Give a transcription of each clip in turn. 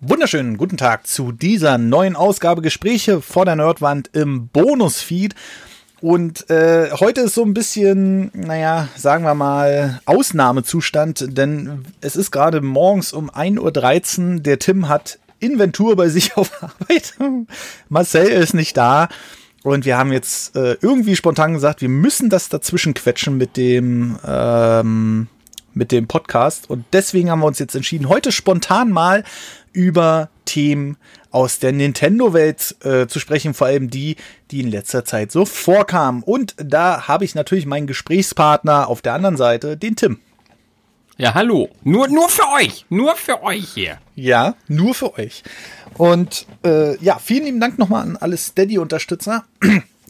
wunderschönen guten Tag zu dieser neuen Ausgabe Gespräche vor der Nerdwand im Bonusfeed. Und äh, heute ist so ein bisschen, naja, sagen wir mal, Ausnahmezustand, denn es ist gerade morgens um 1.13 Uhr. Der Tim hat Inventur bei sich auf Arbeit. Marcel ist nicht da. Und wir haben jetzt äh, irgendwie spontan gesagt, wir müssen das dazwischen quetschen mit dem, ähm, mit dem Podcast. Und deswegen haben wir uns jetzt entschieden, heute spontan mal über Themen aus der Nintendo-Welt äh, zu sprechen, vor allem die, die in letzter Zeit so vorkamen. Und da habe ich natürlich meinen Gesprächspartner auf der anderen Seite, den Tim. Ja, hallo. Nur, nur für euch. Nur für euch hier. Ja, nur für euch. Und äh, ja, vielen lieben Dank nochmal an alle Steady-Unterstützer.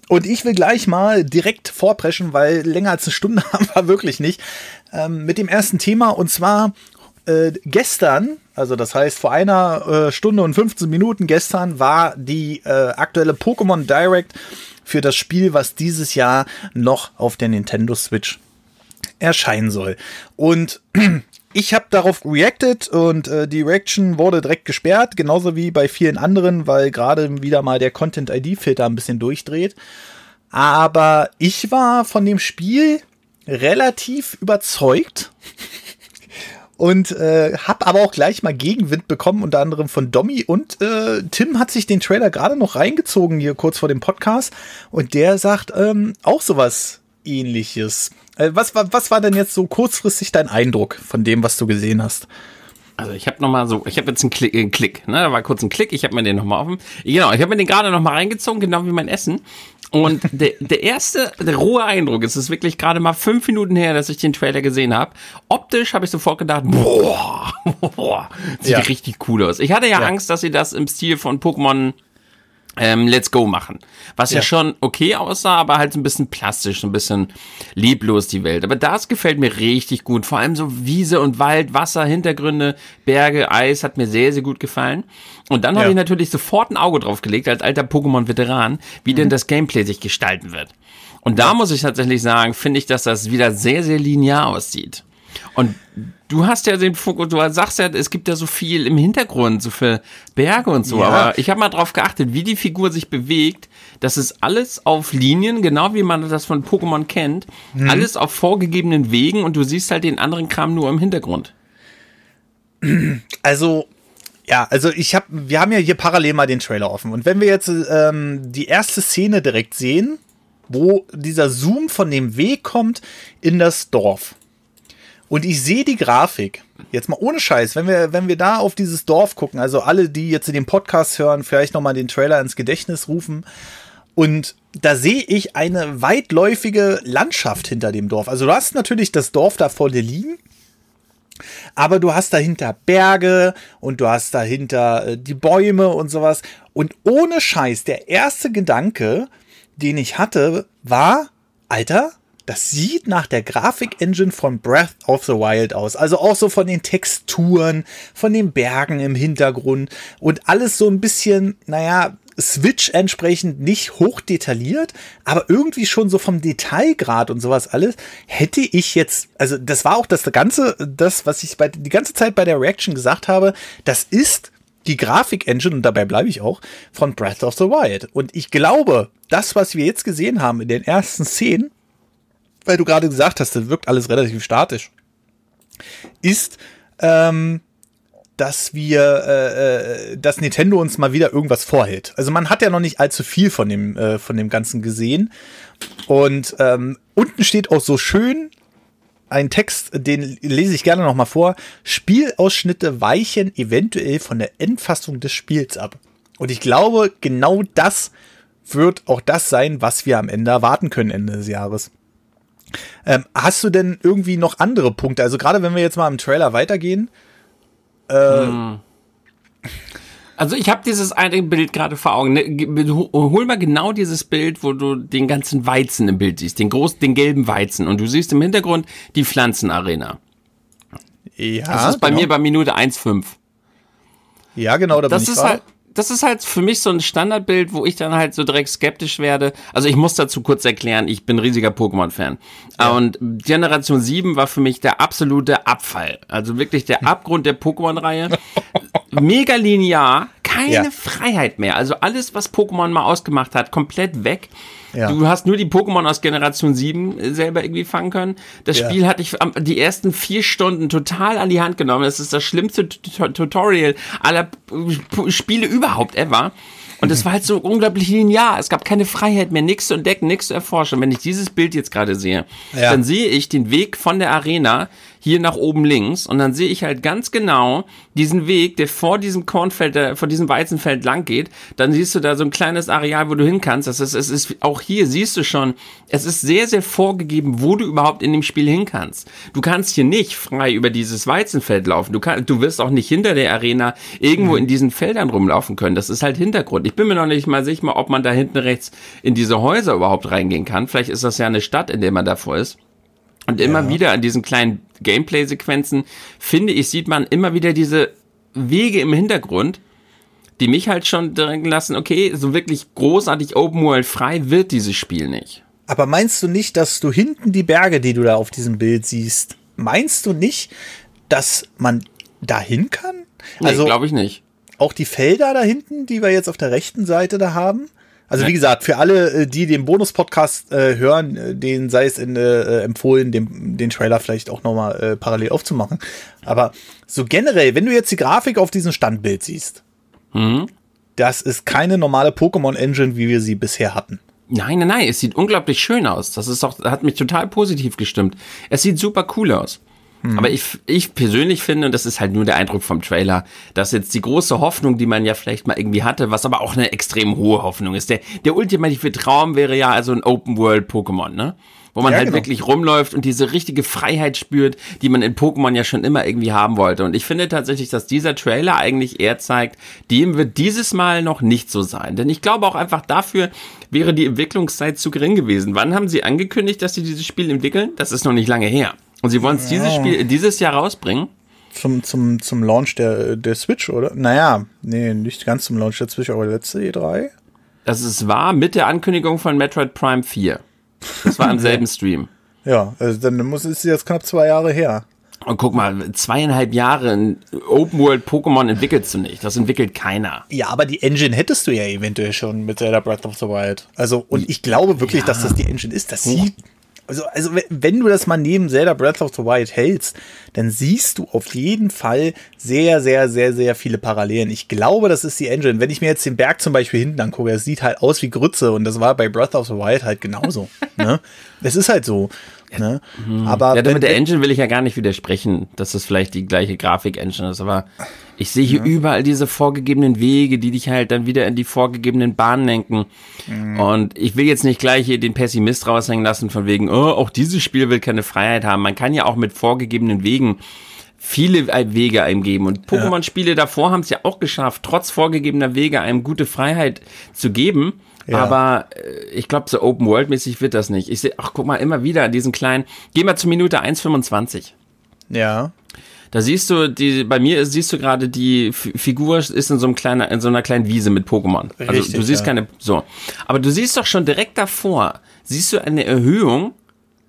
Und ich will gleich mal direkt vorpreschen, weil länger als eine Stunde haben wir wirklich nicht, ähm, mit dem ersten Thema. Und zwar äh, gestern, also das heißt vor einer äh, Stunde und 15 Minuten gestern, war die äh, aktuelle Pokémon Direct für das Spiel, was dieses Jahr noch auf der Nintendo Switch erscheinen soll. Und ich habe darauf reacted und äh, die Reaction wurde direkt gesperrt, genauso wie bei vielen anderen, weil gerade wieder mal der Content-ID-Filter ein bisschen durchdreht. Aber ich war von dem Spiel relativ überzeugt und äh, habe aber auch gleich mal Gegenwind bekommen, unter anderem von Domi und äh, Tim hat sich den Trailer gerade noch reingezogen hier kurz vor dem Podcast und der sagt ähm, auch sowas ähnliches. Äh, was, was, was war denn jetzt so kurzfristig dein Eindruck von dem, was du gesehen hast? Also ich habe noch mal so, ich habe jetzt einen Klick, einen Klick, ne, da war kurz ein Klick, ich habe mir den noch mal offen. Genau, ich habe mir den gerade noch mal reingezogen, genau wie mein Essen. Und der, der erste, der rohe Eindruck, es ist wirklich gerade mal fünf Minuten her, dass ich den Trailer gesehen habe. Optisch habe ich sofort gedacht, boah, boah sieht ja. richtig cool aus. Ich hatte ja, ja, Angst, dass sie das im Stil von Pokémon ähm, Let's Go machen. Was ja. ja. schon okay aussah, aber halt so ein bisschen plastisch, so ein bisschen leblos die Welt. Aber das gefällt mir richtig gut. Vor allem so Wiese und Wald, Wasser, Hintergründe, Berge, Eis hat mir sehr, sehr gut gefallen. Und dann ja. habe ich natürlich sofort ein Auge drauf gelegt, als alter Pokémon-Veteran, wie mhm. denn das Gameplay sich gestalten wird. Und da muss ich tatsächlich sagen, finde ich, dass das wieder sehr, sehr linear aussieht. Und du hast ja den Fokus, du sagst ja, es gibt ja so viel im Hintergrund, so für Berge und so. Ja. Aber ich habe mal drauf geachtet, wie die Figur sich bewegt. Das ist alles auf Linien, genau wie man das von Pokémon kennt. Hm. Alles auf vorgegebenen Wegen und du siehst halt den anderen Kram nur im Hintergrund. Also, ja, also ich habe, wir haben ja hier parallel mal den Trailer offen. Und wenn wir jetzt ähm, die erste Szene direkt sehen, wo dieser Zoom von dem Weg kommt in das Dorf und ich sehe die Grafik. Jetzt mal ohne Scheiß, wenn wir, wenn wir da auf dieses Dorf gucken, also alle, die jetzt in den Podcast hören, vielleicht nochmal den Trailer ins Gedächtnis rufen. Und da sehe ich eine weitläufige Landschaft hinter dem Dorf. Also du hast natürlich das Dorf da vor dir liegen. Aber du hast dahinter Berge und du hast dahinter äh, die Bäume und sowas. Und ohne Scheiß, der erste Gedanke, den ich hatte, war, Alter, das sieht nach der Grafik-Engine von Breath of the Wild aus. Also auch so von den Texturen, von den Bergen im Hintergrund und alles so ein bisschen, naja, Switch entsprechend nicht hoch detailliert, aber irgendwie schon so vom Detailgrad und sowas alles, hätte ich jetzt, also das war auch das Ganze, das, was ich bei, die ganze Zeit bei der Reaction gesagt habe, das ist die Grafik-Engine, und dabei bleibe ich auch, von Breath of the Wild. Und ich glaube, das, was wir jetzt gesehen haben in den ersten Szenen, weil du gerade gesagt hast, das wirkt alles relativ statisch, ist, ähm, dass wir, äh, äh, dass Nintendo uns mal wieder irgendwas vorhält. Also man hat ja noch nicht allzu viel von dem, äh, von dem Ganzen gesehen. Und ähm, unten steht auch so schön ein Text, den lese ich gerne noch mal vor. Spielausschnitte weichen eventuell von der Endfassung des Spiels ab. Und ich glaube, genau das wird auch das sein, was wir am Ende erwarten können Ende des Jahres. Ähm, hast du denn irgendwie noch andere Punkte? Also gerade wenn wir jetzt mal im Trailer weitergehen. Äh, hm. Also ich habe dieses eine Bild gerade vor Augen. Ne, hol mal genau dieses Bild, wo du den ganzen Weizen im Bild siehst, den großen, den gelben Weizen, und du siehst im Hintergrund die Pflanzenarena. Ja. Das ist bei genau. mir bei Minute 1,5. Ja, genau, da das bin ich ist halt das ist halt für mich so ein Standardbild, wo ich dann halt so direkt skeptisch werde. Also ich muss dazu kurz erklären, ich bin riesiger Pokémon-Fan. Ja. Und Generation 7 war für mich der absolute Abfall. Also wirklich der Abgrund der Pokémon-Reihe. mega linear, keine Ja. Freiheit mehr. Also alles, was Pokémon mal ausgemacht hat, komplett weg. Ja. Du hast nur die Pokémon aus Generation 7 selber irgendwie fangen können. Das Ja. Spiel hatte ich die ersten vier Stunden total an die Hand genommen. Das ist das schlimmste Tut- Tutorial aller Spiele überhaupt ever. Und es war halt so unglaublich linear. Es gab keine Freiheit mehr, nichts zu entdecken, nichts zu erforschen. Wenn ich dieses Bild jetzt gerade sehe, Ja. dann sehe ich den Weg von der Arena hier nach oben links und dann sehe ich halt ganz genau diesen Weg, der vor diesem Kornfeld, der, vor diesem Weizenfeld lang geht. Dann siehst du da so ein kleines Areal, wo du hin kannst. Das ist, es ist, auch hier siehst du schon, es ist sehr, sehr vorgegeben, wo du überhaupt in dem Spiel hin kannst. Du kannst hier nicht frei über dieses Weizenfeld laufen. Du kannst, du wirst auch nicht hinter der Arena irgendwo in diesen Feldern rumlaufen können. Das ist halt Hintergrund. Ich bin mir noch nicht mal sicher, ob man da hinten rechts in diese Häuser überhaupt reingehen kann. Vielleicht ist das ja eine Stadt, in der man davor ist. Und immer wieder an diesen kleinen Gameplay-Sequenzen, finde ich, sieht man immer wieder diese Wege im Hintergrund, die mich halt schon denken lassen, okay, so wirklich großartig Open World frei wird dieses Spiel nicht. Aber meinst du nicht, dass du hinten die Berge, die du da auf diesem Bild siehst, meinst du nicht, dass man dahin kann? Nee, also glaube ich nicht. auch die Felder da hinten, die wir jetzt auf der rechten Seite da haben? Also wie gesagt, für alle, äh, die den Bonus-Podcast äh, hören, äh, denen sei es in, äh, empfohlen, den, den Trailer vielleicht auch nochmal äh, parallel aufzumachen. Aber so generell, wenn du jetzt die Grafik auf diesem Standbild siehst, das ist keine normale Pokémon-Engine, wie wir sie bisher hatten. Nein, nein, nein, es sieht unglaublich schön aus. Das ist doch, hat mich total positiv gestimmt. Es sieht super cool aus. Aber ich, ich persönlich finde, und das ist halt nur der Eindruck vom Trailer, dass jetzt die große Hoffnung, die man ja vielleicht mal irgendwie hatte, was aber auch eine extrem hohe Hoffnung ist. Der, der ultimative Traum wäre ja also ein Open World Pokémon, ne? Wo man Ja, halt genau. wirklich rumläuft und diese richtige Freiheit spürt, die man in Pokémon ja schon immer irgendwie haben wollte. Und ich finde tatsächlich, dass dieser Trailer eigentlich eher zeigt, dem wird dieses Mal noch nicht so sein. Denn ich glaube auch einfach dafür wäre die Entwicklungszeit zu gering gewesen. Wann haben sie angekündigt, dass sie dieses Spiel entwickeln? Das ist noch nicht lange her. Und sie wollen es dieses Spiel dieses Jahr rausbringen. Zum, zum, zum Launch der, der Switch, oder? Naja, nee, nicht ganz zum Launch der Switch, aber letzte E3. Das ist wahr mit der Ankündigung von Metroid Prime 4. Das war am selben Stream. Ja, also dann muss es jetzt knapp zwei Jahre her. Und guck mal, zweieinhalb Jahre in Open World Pokémon entwickelst du nicht. Das entwickelt keiner. Ja, aber die Engine hättest du ja eventuell schon mit Zelda Breath of the Wild. Also, und ich glaube wirklich, dass das die Engine ist. Das sieht. Also, also, wenn- du das mal neben Zelda Breath of the Wild hältst, dann siehst du auf jeden Fall sehr, sehr, sehr, sehr viele Parallelen. Ich glaube, das ist die Engine. Wenn ich mir jetzt den Berg zum Beispiel hinten angucke, es sieht halt aus wie Grütze und das war bei Breath of the Wild halt genauso. ne? Es ist halt so. Ne? Aber Ja, mit der Engine will ich ja gar nicht widersprechen, dass das vielleicht die gleiche Grafik-Engine ist, aber ich sehe hier überall diese vorgegebenen Wege, die dich halt dann wieder in die vorgegebenen Bahnen lenken. Und ich will jetzt nicht gleich hier den Pessimist raushängen lassen von wegen, oh, auch dieses Spiel will keine Freiheit haben. Man kann ja auch mit vorgegebenen Wegen viele Wege einem geben. Und Pokémon-Spiele davor haben es ja auch geschafft, trotz vorgegebener Wege einem gute Freiheit zu geben. Ja. Aber äh, ich glaube, so Open World-mäßig wird das nicht. Ich sehe, ach, guck mal, immer wieder diesen kleinen, geh mal zur Minute 1,25. ja. Da siehst du, die, bei mir ist, siehst du gerade, die F Figur ist in so, einem kleinen, in so einer kleinen Wiese mit Pokémon. Also Richtig, du siehst ja. keine, so. Aber du siehst doch schon direkt davor, siehst du eine Erhöhung,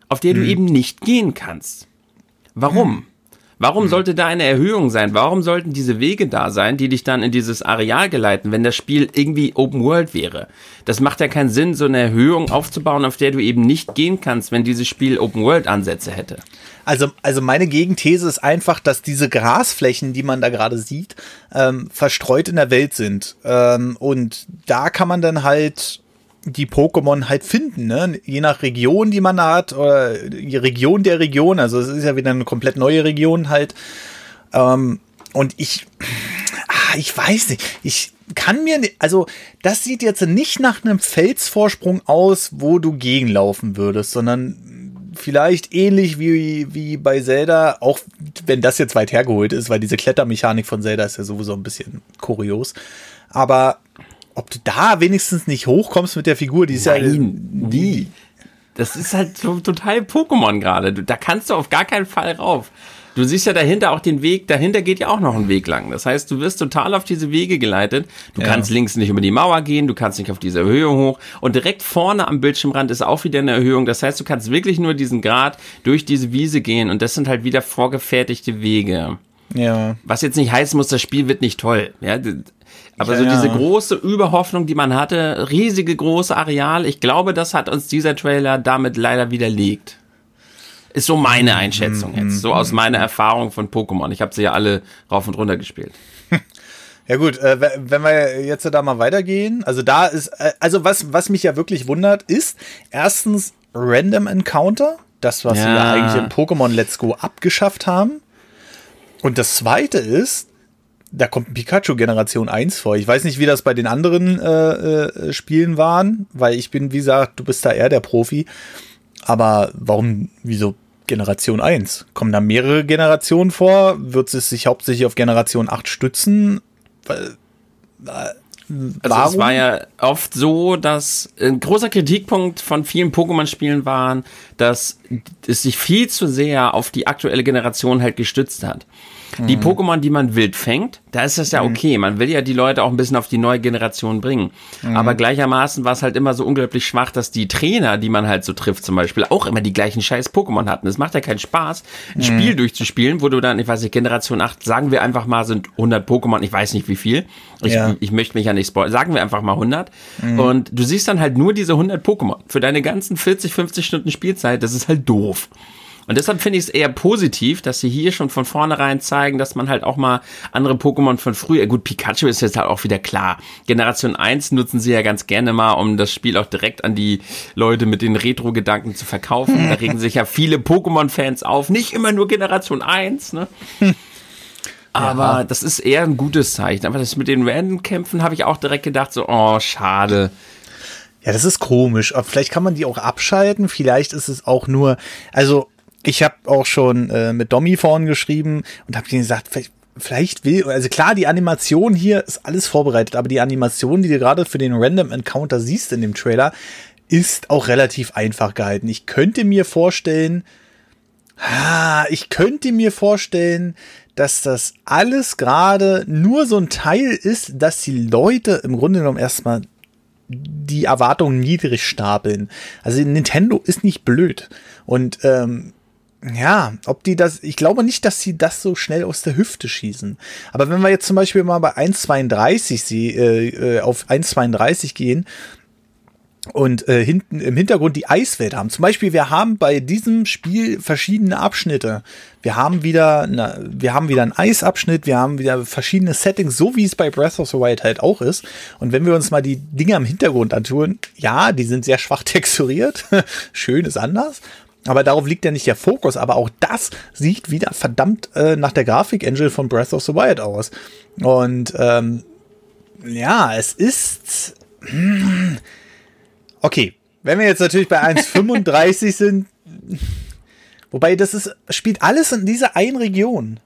auf der Hm. du eben nicht gehen kannst. Warum? Warum sollte da eine Erhöhung sein? Warum sollten diese Wege da sein, die dich dann in dieses Areal geleiten, wenn das Spiel irgendwie Open World wäre? Das macht ja keinen Sinn, so eine Erhöhung aufzubauen, auf der du eben nicht gehen kannst, wenn dieses Spiel Open World Ansätze hätte. Also, also meine Gegenthese ist einfach, dass diese Grasflächen, die man da gerade sieht, ähm, verstreut in der Welt sind. Ähm, und da kann man dann halt die Pokémon halt finden, ne? Je nach Region, die man hat, oder die Region der Region, also es ist ja wieder eine komplett neue Region halt. Ähm, und ich, ah, ich weiß nicht, ich kann mir, also das sieht jetzt nicht nach einem Felsvorsprung aus, wo du gegenlaufen würdest, sondern vielleicht ähnlich wie, wie bei Zelda, auch wenn das jetzt weit hergeholt ist, weil diese Klettermechanik von Zelda ist ja sowieso ein bisschen kurios. Aber ob du da wenigstens nicht hochkommst mit der Figur, die ist ja. wie? Das ist halt so total Pokémon gerade. Da kannst du auf gar keinen Fall rauf. Du siehst ja dahinter auch den Weg, dahinter geht ja auch noch ein Weg lang. Das heißt, du wirst total auf diese Wege geleitet. Du Ja. kannst links nicht über die Mauer gehen, du kannst nicht auf diese Erhöhung hoch. Und direkt vorne am Bildschirmrand ist auch wieder eine Erhöhung. Das heißt, du kannst wirklich nur diesen Grad durch diese Wiese gehen. Und das sind halt wieder vorgefertigte Wege. Ja. Was jetzt nicht heißen muss, das Spiel wird nicht toll. Ja, aber Ja, so ja. diese große Überhoffnung, die man hatte, riesige große Areal, ich glaube, das hat uns dieser Trailer damit leider widerlegt. Ist so meine Einschätzung jetzt, so aus meiner Erfahrung von Pokémon. Ich habe sie ja alle rauf und runter gespielt. Ja gut, äh, we- wenn wir jetzt da mal weitergehen, also da ist, äh, also was, was mich ja wirklich wundert, ist erstens Random Encounter, das, was ja Ja. eigentlich in Pokémon Let's Go abgeschafft haben. Und das zweite ist, da kommt ein Pikachu Generation 1 vor. Ich weiß nicht, wie das bei den anderen äh, äh, Spielen waren, weil ich bin, wie gesagt, du bist da eher der Profi. Aber warum, wieso Generation 1? Kommen da mehrere Generationen vor? Wird es sich hauptsächlich auf Generation 8 stützen? Weil, Also es war ja oft so, dass ein großer Kritikpunkt von vielen Pokémon-Spielen waren, dass es sich viel zu sehr auf die aktuelle Generation halt gestützt hat. Die Pokémon, die man wild fängt, da ist das ja okay. Man will ja die Leute auch ein bisschen auf die neue Generation bringen. Aber gleichermaßen war es halt immer so unglaublich schwach, dass die Trainer, die man halt so trifft zum Beispiel, auch immer die gleichen scheiß Pokémon hatten. Es macht ja keinen Spaß, ein Spiel durchzuspielen, wo du dann, ich weiß nicht, Generation 8, sagen wir einfach mal, sind 100 Pokémon, ich weiß nicht wie viel. Ich, Ja. ich möchte mich ja nicht spoilern. Sagen wir einfach mal 100. Und du siehst dann halt nur diese 100 Pokémon. Für deine ganzen 40, 50 Stunden Spielzeit, das ist halt doof. Und deshalb finde ich es eher positiv, dass sie hier schon von vornherein zeigen, dass man halt auch mal andere Pokémon von früher, gut, Pikachu ist jetzt halt auch wieder klar. Generation 1 nutzen sie ja ganz gerne mal, um das Spiel auch direkt an die Leute mit den Retro-Gedanken zu verkaufen. Da regen sich ja viele Pokémon-Fans auf. Nicht immer nur Generation 1, ne? Aber das ist eher ein gutes Zeichen. Aber das mit den Random-Kämpfen habe ich auch direkt gedacht, so, oh, schade. Ja, das ist komisch. Aber vielleicht kann man die auch abschalten. Vielleicht ist es auch nur, also ich habe auch schon äh, mit Domi vorhin geschrieben und habe gesagt, vielleicht, vielleicht will, also klar, die Animation hier ist alles vorbereitet, aber die Animation, die du gerade für den Random Encounter siehst in dem Trailer, ist auch relativ einfach gehalten. Ich könnte mir vorstellen, ah, ich könnte mir vorstellen, dass das alles gerade nur so ein Teil ist, dass die Leute im Grunde genommen erstmal die Erwartungen niedrig stapeln. Also Nintendo ist nicht blöd. Und ähm, ja, ob die das, ich glaube nicht, dass sie das so schnell aus der Hüfte schießen. Aber wenn wir jetzt zum Beispiel mal bei 1,32 sie, äh, äh, auf 1,32 gehen und äh, hinten im Hintergrund die Eiswelt haben. Zum Beispiel, wir haben bei diesem Spiel verschiedene Abschnitte. Wir haben wieder, eine, wir haben wieder einen Eisabschnitt, wir haben wieder verschiedene Settings, so wie es bei Breath of the Wild halt auch ist. Und wenn wir uns mal die Dinger im Hintergrund antun, ja, die sind sehr schwach texturiert. Schön ist anders. Aber darauf liegt ja nicht der Fokus. Aber auch das sieht wieder verdammt äh, nach der Grafik-Engine von Breath of the Wild aus. Und ähm, ja, es ist. hm, Okay, wenn wir jetzt natürlich bei 1,35 sind, wobei das ist, spielt alles in dieser einen Region.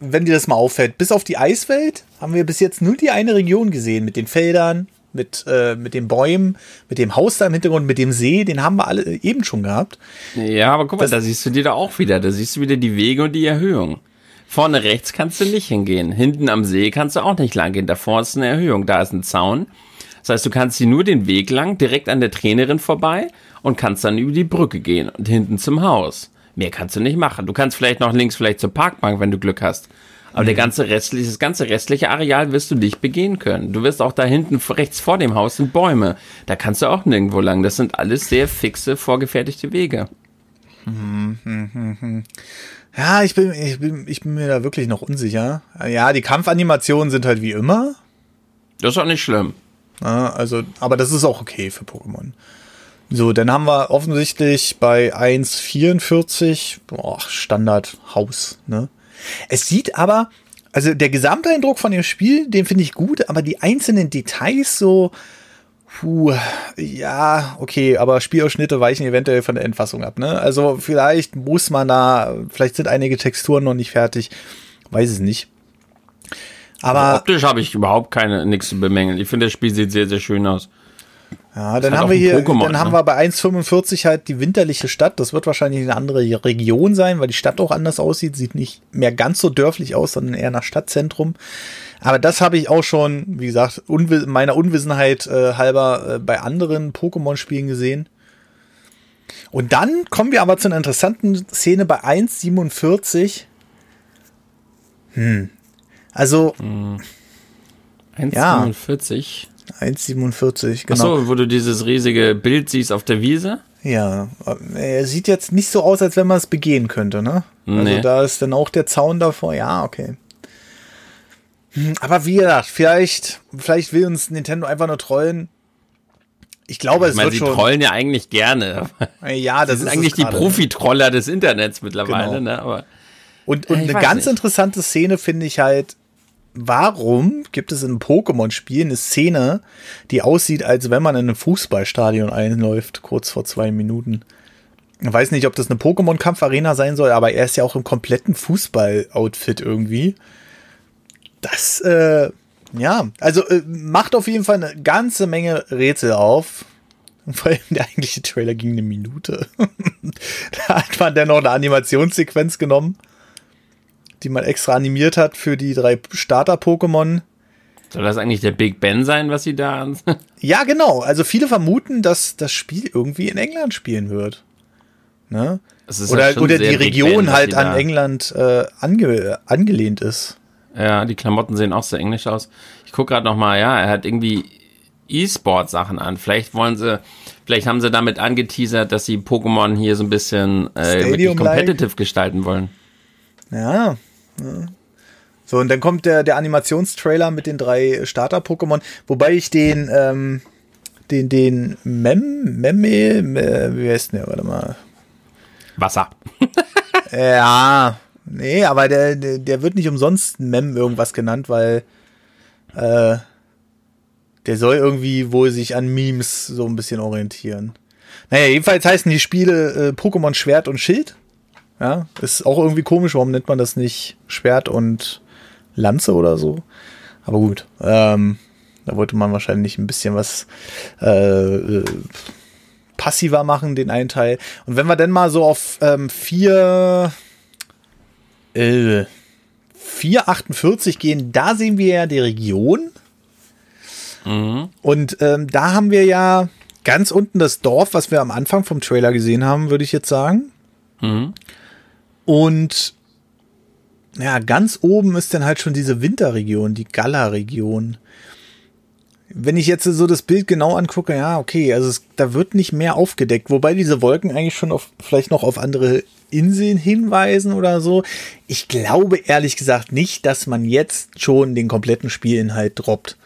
Wenn dir das mal auffällt, bis auf die Eiswelt haben wir bis jetzt nur die eine Region gesehen mit den Feldern, mit, äh, mit den Bäumen, mit dem Haus da im Hintergrund, mit dem See, den haben wir alle eben schon gehabt. Ja, aber guck mal, da siehst du die da auch wieder. Da siehst du wieder die Wege und die Erhöhung. Vorne rechts kannst du nicht hingehen. Hinten am See kannst du auch nicht lang gehen. Davor ist eine Erhöhung. Da ist ein Zaun. Das heißt, du kannst hier nur den Weg lang, direkt an der Trainerin vorbei und kannst dann über die Brücke gehen und hinten zum Haus. Mehr kannst du nicht machen. Du kannst vielleicht noch links vielleicht zur Parkbank, wenn du Glück hast. Aber der ganze restliche, das ganze restliche Areal wirst du nicht begehen können. Du wirst auch da hinten rechts vor dem Haus sind Bäume. Da kannst du auch nirgendwo lang. Das sind alles sehr fixe, vorgefertigte Wege. Ja, ich bin, ich bin, ich bin mir da wirklich noch unsicher. Ja, die Kampfanimationen sind halt wie immer. Das ist auch nicht schlimm. Also, aber das ist auch okay für Pokémon. So, dann haben wir offensichtlich bei 1,44 boah, Standard Haus, ne? Es sieht aber, also der Gesamteindruck von dem Spiel, den finde ich gut, aber die einzelnen Details so, puh, ja, okay, aber Spielausschnitte weichen eventuell von der Endfassung ab, ne? Also vielleicht muss man da, vielleicht sind einige Texturen noch nicht fertig, weiß es nicht. Aber Optisch habe ich überhaupt keine nichts zu bemängeln. Ich finde, das Spiel sieht sehr, sehr schön aus. Ja, dann hat haben wir hier, Pokémon, dann haben ne? wir bei 1,45 halt die winterliche Stadt. Das wird wahrscheinlich eine andere Region sein, weil die Stadt auch anders aussieht. Sieht nicht mehr ganz so dörflich aus, sondern eher nach Stadtzentrum. Aber das habe ich auch schon, wie gesagt, unwi meiner Unwissenheit äh, halber äh, bei anderen Pokémon-Spielen gesehen. Und dann kommen wir aber zu einer interessanten Szene bei 1,47. Also 1,45. 1,47, genau. Achso, wo du dieses riesige Bild siehst auf der Wiese. Ja, er sieht jetzt nicht so aus, als wenn man es begehen könnte, ne? Also Nee. da ist dann auch der Zaun davor. Ja, okay. Hm, Aber wie gesagt, vielleicht, vielleicht will uns Nintendo einfach nur trollen. Ich glaube, es Ich meine, wird sie schon. trollen ja eigentlich gerne. Ja, das sind eigentlich die. Profitroller des Internets mittlerweile, Genau. ne? Aber Und, und Äh, eine ganz nicht. interessante Szene finde ich halt, warum gibt es in einem Pokémon-Spiel eine Szene, die aussieht, als wenn man in einem Fußballstadion einläuft, kurz vor zwei Minuten. Ich weiß nicht, ob das eine Pokémon-Kampfarena sein soll, aber er ist ja auch im kompletten Fußball-Outfit irgendwie. Das, äh, ja, also äh, macht auf jeden Fall eine ganze Menge Rätsel auf. Vor allem der eigentliche Trailer ging eine Minute. da hat man dann noch eine Animationssequenz genommen, die man extra animiert hat für die drei Starter-Pokémon. soll das eigentlich der Big Ben sein, was sie da Ja, genau. Also viele vermuten, dass das Spiel irgendwie in England spielen wird. Ne? Ist ja Oder, oder die Big Region Ben, halt an England äh, ange angelehnt ist. Ja, die Klamotten sehen auch sehr englisch aus. Ich gucke gerade noch mal, ja, er hat irgendwie E-Sport-Sachen an. Vielleicht wollen sie, vielleicht haben sie damit angeteasert, dass sie Pokémon hier so ein bisschen äh, wirklich competitive gestalten wollen. Ja. Ja. So, und dann kommt der, der Animationstrailer mit den drei Starter-Pokémon, wobei ich den, ähm, den, den Mem, Memme, Me- wie heißt denn der? Warte mal. Wasser. Ja, nee, aber der, der, der wird nicht umsonst Mem irgendwas genannt, weil äh, der soll irgendwie wohl sich an Memes so ein bisschen orientieren. Naja, jedenfalls heißen die Spiele äh, Pokémon Schwert und Schild. Ja, ist auch irgendwie komisch, warum nennt man das nicht Schwert und Lanze oder so? Aber gut, ähm, da wollte man wahrscheinlich ein bisschen was äh, äh, passiver machen, den einen Teil. Und wenn wir dann mal so auf ähm, 4, äh, 448 gehen, da sehen wir ja die Region. Und ähm, da haben wir ja ganz unten das Dorf, was wir am Anfang vom Trailer gesehen haben, würde ich jetzt sagen. Und ja, ganz oben ist dann halt schon diese Winterregion, die Gala-Region. Wenn ich jetzt so das Bild genau angucke, ja, okay, also es, da wird nicht mehr aufgedeckt, wobei diese Wolken eigentlich schon auf, vielleicht noch auf andere Inseln hinweisen oder so. Ich glaube ehrlich gesagt nicht, dass man jetzt schon den kompletten Spielinhalt droppt.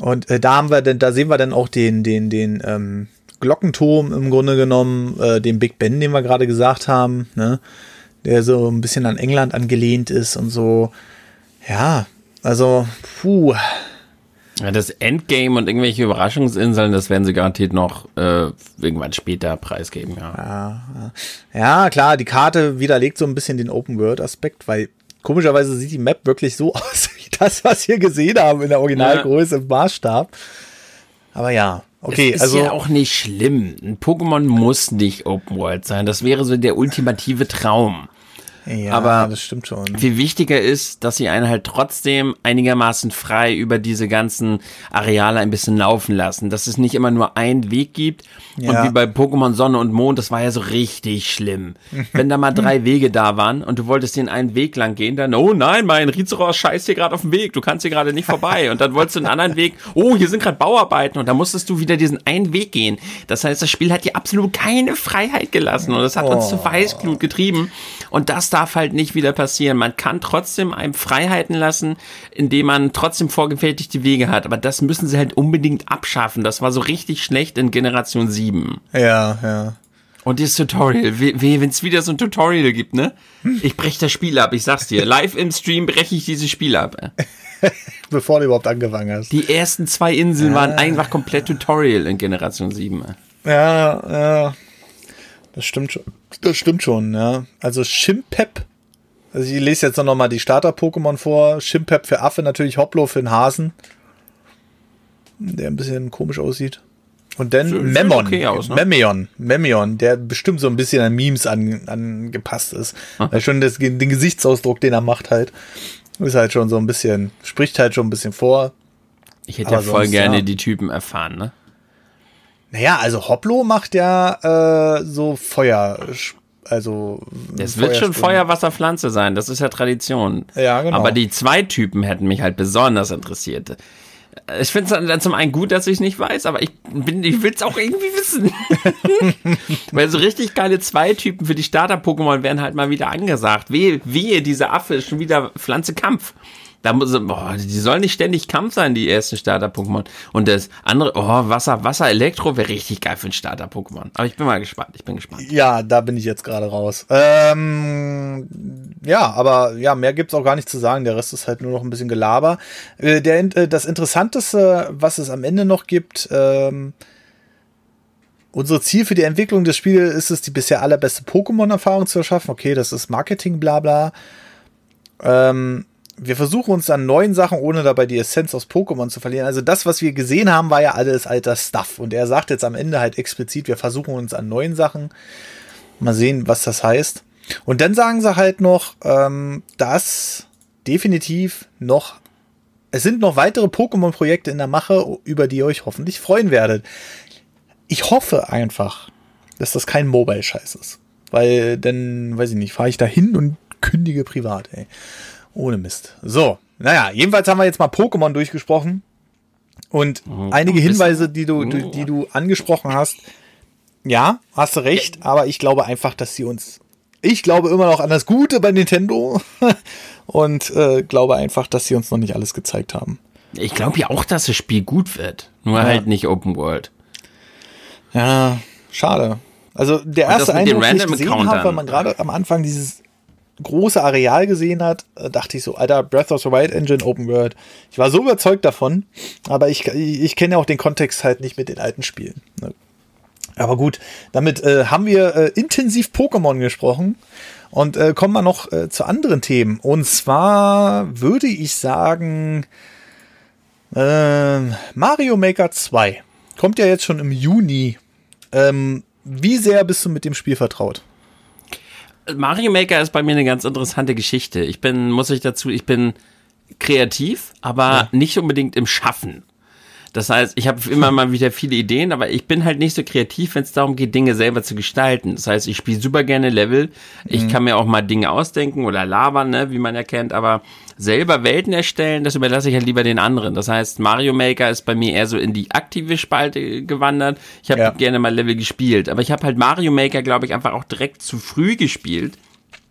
Und äh, da haben wir dann, da sehen wir dann auch den, den, den ähm, Glockenturm im Grunde genommen, äh, den Big Ben, den wir gerade gesagt haben, ne? Der so ein bisschen an England angelehnt ist und so. Ja, also, puh. Ja, das Endgame und irgendwelche Überraschungsinseln, das werden sie garantiert noch äh, irgendwann später preisgeben, ja. Ja, klar, die Karte widerlegt so ein bisschen den Open-World-Aspekt, weil komischerweise sieht die Map wirklich so aus wie das, was wir gesehen haben in der Originalgröße im Maßstab. Aber ja, okay, es ist also. ja auch nicht schlimm. Ein Pokémon muss nicht Open World sein. Das wäre so der ultimative Traum. Ja, aber- das stimmt schon. Viel wichtiger ist, dass sie einen halt trotzdem einigermaßen frei über diese ganzen Areale ein bisschen laufen lassen. Dass es nicht immer nur einen Weg gibt. Ja. Und wie bei Pokémon Sonne und Mond, das war ja so richtig schlimm. Wenn da mal drei Wege da waren und du wolltest den einen Weg lang gehen, dann, oh nein, mein Rizeros scheißt hier gerade auf dem Weg, du kannst hier gerade nicht vorbei. Und dann wolltest du einen anderen Weg, oh, hier sind gerade Bauarbeiten und da musstest du wieder diesen einen Weg gehen. Das heißt, das Spiel hat dir absolut keine Freiheit gelassen und das hat uns zu Weißglut getrieben. Und das darf halt nicht wieder passieren. Man kann trotzdem einem Freiheiten lassen, indem man trotzdem vorgefertigte Wege hat. Aber das müssen sie halt unbedingt abschaffen. Das war so richtig schlecht in Generation 7. Ja, ja. Und dieses Tutorial, wenn es wieder so ein Tutorial gibt, ne? Ich breche das Spiel ab, ich sag's dir. Live im Stream breche ich dieses Spiel ab. Bevor du überhaupt angefangen hast. Die ersten zwei Inseln waren einfach komplett Tutorial in Generation 7. Ja, ja. Das stimmt schon. Das stimmt schon, ja. Also Shimpep. Also ich lese jetzt noch mal die Starter-Pokémon vor. Shimpep für Affe, natürlich Hoplo für den Hasen. Der ein bisschen komisch aussieht. Und dann Sieht Memon. okay aus, ne? Memeon. Memeon, der bestimmt so ein bisschen an Memes an, angepasst ist. Weil schon das, den Gesichtsausdruck, den er macht halt, ist halt schon so ein bisschen, spricht halt schon ein bisschen vor. Ich hätte Aber ja voll sonst, gerne ja. die Typen erfahren, ne? Naja, also Hoplo macht ja äh, so Feuer, also. Es wird schon Feuer, Wasser, Pflanze sein. Das ist ja Tradition. Ja, genau. Aber die zwei Typen hätten mich halt besonders interessiert. Ich finde es dann zum einen gut, dass ich es nicht weiß, aber ich, ich will es auch irgendwie wissen. Weil so richtig geile Zwei-Typen für die Starter-Pokémon werden halt mal wieder angesagt. Wehe, wehe, dieser Affe ist schon wieder Pflanze Kampf. Da muss, boah, die sollen nicht ständig Kampf sein, die ersten Starter-Pokémon. Und das andere, oh, Wasser, Wasser, Elektro wäre richtig geil für ein Starter-Pokémon. Aber ich bin mal gespannt, ich bin gespannt. Ja, da bin ich jetzt gerade raus. Ähm, ja, aber ja, mehr gibt's auch gar nicht zu sagen. Der Rest ist halt nur noch ein bisschen Gelaber. Äh, der, äh, das Interessanteste, was es am Ende noch gibt, ähm, Unser Ziel für die Entwicklung des Spiels ist es, die bisher allerbeste Pokémon-Erfahrung zu erschaffen. Okay, das ist Marketing, bla bla. Ähm, wir versuchen uns an neuen Sachen, ohne dabei die Essenz aus Pokémon zu verlieren. Also das, was wir gesehen haben, war ja alles alter Stuff. Und er sagt jetzt am Ende halt explizit, wir versuchen uns an neuen Sachen. Mal sehen, was das heißt. Und dann sagen sie halt noch, ähm, dass definitiv noch, es sind noch weitere Pokémon-Projekte in der Mache, über die ihr euch hoffentlich freuen werdet. Ich hoffe einfach, dass das kein Mobile-Scheiß ist. Weil dann, weiß ich nicht, fahre ich da hin und kündige privat, ey. Ohne Mist. So, naja, jedenfalls haben wir jetzt mal Pokémon durchgesprochen. Und oh, einige Hinweise, die du, die, die du angesprochen hast, ja, hast du recht, aber ich glaube einfach, dass sie uns. Ich glaube immer noch an das Gute bei Nintendo und äh, glaube einfach, dass sie uns noch nicht alles gezeigt haben. Ich glaube ja auch, dass das Spiel gut wird. Nur ja. halt nicht Open World. Ja, schade. Also der erste Eindruck, den ich gesehen habe, weil man gerade am Anfang dieses große Areal gesehen hat, äh, dachte ich so, Alter, Breath of the Wild Engine Open World. Ich war so überzeugt davon, aber ich, ich, kenne ja auch den Kontext halt nicht mit den alten Spielen. Ne? Aber gut, damit äh, haben wir äh, intensiv Pokémon gesprochen und äh, kommen wir noch äh, zu anderen Themen. Und zwar würde ich sagen, äh, Mario Maker 2 kommt ja jetzt schon im Juni. Ähm, wie sehr bist du mit dem Spiel vertraut? Mario Maker ist bei mir eine ganz interessante Geschichte. Ich bin, muss ich dazu, ich bin kreativ, aber ja. nicht unbedingt im Schaffen. Das heißt, ich habe immer mal wieder viele Ideen, aber ich bin halt nicht so kreativ, wenn es darum geht, Dinge selber zu gestalten. Das heißt, ich spiele super gerne Level. Ich mhm. kann mir auch mal Dinge ausdenken oder labern, ne, wie man erkennt, aber selber Welten erstellen, das überlasse ich halt lieber den anderen. Das heißt, Mario Maker ist bei mir eher so in die aktive Spalte gewandert. Ich habe ja. gerne mal Level gespielt, aber ich habe halt Mario Maker, glaube ich, einfach auch direkt zu früh gespielt.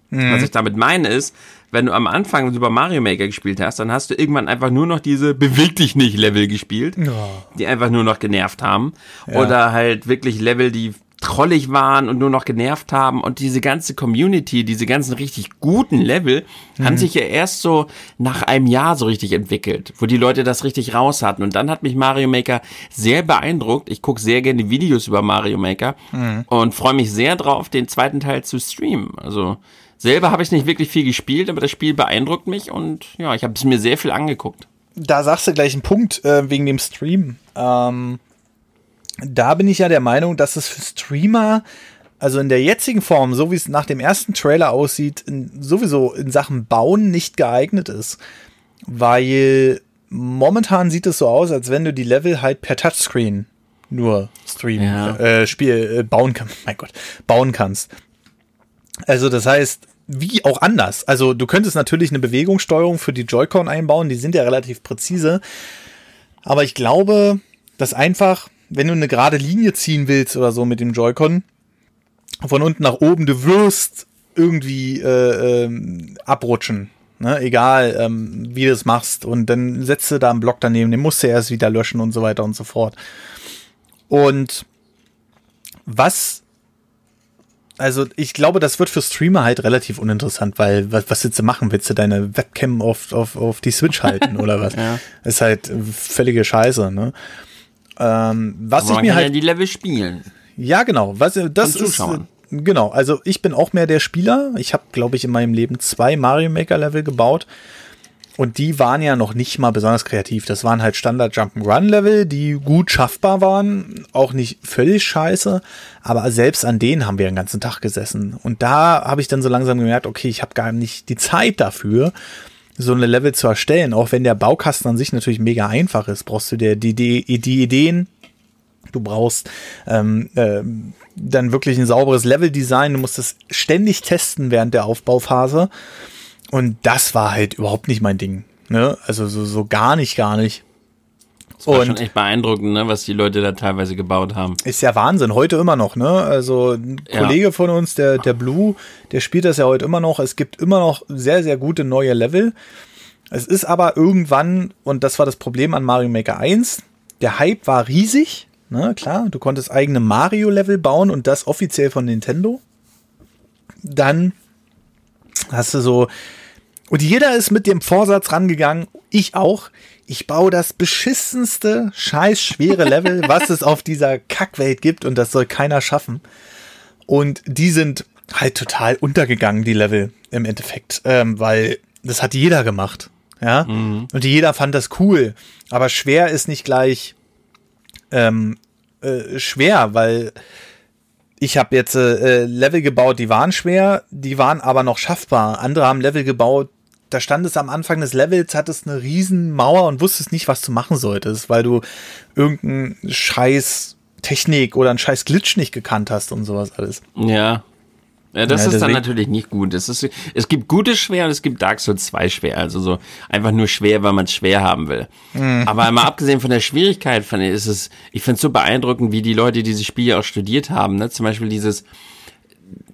Mhm. Was ich damit meine ist, wenn du am Anfang Super Mario Maker gespielt hast, dann hast du irgendwann einfach nur noch diese Beweg dich nicht Level gespielt, ja. die einfach nur noch genervt haben. Ja. Oder halt wirklich Level, die trollig waren und nur noch genervt haben und diese ganze Community, diese ganzen richtig guten Level mhm. haben sich ja erst so nach einem Jahr so richtig entwickelt, wo die Leute das richtig raus hatten und dann hat mich Mario Maker sehr beeindruckt. Ich gucke sehr gerne Videos über Mario Maker mhm. und freue mich sehr drauf, den zweiten Teil zu streamen. Also Selber habe ich nicht wirklich viel gespielt, aber das Spiel beeindruckt mich und ja, ich habe es mir sehr viel angeguckt. Da sagst du gleich einen Punkt äh, wegen dem Stream. Ähm, da bin ich ja der Meinung, dass es für Streamer, also in der jetzigen Form, so wie es nach dem ersten Trailer aussieht, in, sowieso in Sachen Bauen nicht geeignet ist. Weil momentan sieht es so aus, als wenn du die Level halt per Touchscreen nur streamen, ja. äh, Spiel äh, bauen kannst. Mein Gott, bauen kannst. Also das heißt, wie auch anders. Also du könntest natürlich eine Bewegungssteuerung für die Joy-Con einbauen, die sind ja relativ präzise. Aber ich glaube, dass einfach, wenn du eine gerade Linie ziehen willst oder so mit dem Joy-Con, von unten nach oben, du wirst irgendwie äh, ähm, abrutschen. Ne? Egal, ähm, wie du es machst. Und dann setzt du da einen Block daneben, den musst du erst wieder löschen und so weiter und so fort. Und was also ich glaube, das wird für Streamer halt relativ uninteressant, weil was, was willst du machen? Willst du deine Webcam auf, auf, auf die Switch halten oder was? ja. Ist halt völlige Scheiße, ne? Ähm, was Aber ich mir halt ja die Level spielen. Ja, genau. Was das ist genau. Also ich bin auch mehr der Spieler. Ich habe, glaube ich, in meinem Leben zwei Mario Maker Level gebaut. Und die waren ja noch nicht mal besonders kreativ. Das waren halt Standard Jump'n'Run Level, die gut schaffbar waren, auch nicht völlig scheiße, aber selbst an denen haben wir den ganzen Tag gesessen. Und da habe ich dann so langsam gemerkt, okay, ich habe gar nicht die Zeit dafür, so eine Level zu erstellen. Auch wenn der Baukasten an sich natürlich mega einfach ist, brauchst du dir die, die, die Ideen Du brauchst ähm, äh, dann wirklich ein sauberes Level-Design. Du musst es ständig testen während der Aufbauphase. Und das war halt überhaupt nicht mein Ding. Ne? Also so, so gar nicht, gar nicht. Das war und schon echt beeindruckend, ne, was die Leute da teilweise gebaut haben. Ist ja Wahnsinn, heute immer noch, ne? Also ein ja. Kollege von uns, der, der Blue, der spielt das ja heute immer noch. Es gibt immer noch sehr, sehr gute neue Level. Es ist aber irgendwann, und das war das Problem an Mario Maker 1, der Hype war riesig, ne? Klar, du konntest eigene Mario-Level bauen und das offiziell von Nintendo. Dann hast du so, und jeder ist mit dem Vorsatz rangegangen, ich auch, ich baue das beschissenste, scheiß schwere Level, was es auf dieser Kackwelt gibt und das soll keiner schaffen. Und die sind halt total untergegangen, die Level im Endeffekt, ähm, weil das hat jeder gemacht. Ja, mhm. und jeder fand das cool. Aber schwer ist nicht gleich ähm, äh, schwer, weil ich habe jetzt äh, Level gebaut, die waren schwer, die waren aber noch schaffbar. Andere haben Level gebaut, da standest am Anfang des Levels, hattest eine riesen Mauer und wusstest nicht, was du machen solltest, weil du irgendeinen scheiß Technik oder einen scheiß Glitch nicht gekannt hast und sowas alles. Ja. Ja, das ja, ist dann natürlich nicht gut. Es, ist, es gibt gute schwer und es gibt Dark Souls 2 schwer. Also so einfach nur schwer, weil man es schwer haben will. Mhm. Aber mal abgesehen von der Schwierigkeit, ich, ist es, ich finde es so beeindruckend, wie die Leute dieses Spiel ja auch studiert haben. Ne? Zum Beispiel dieses,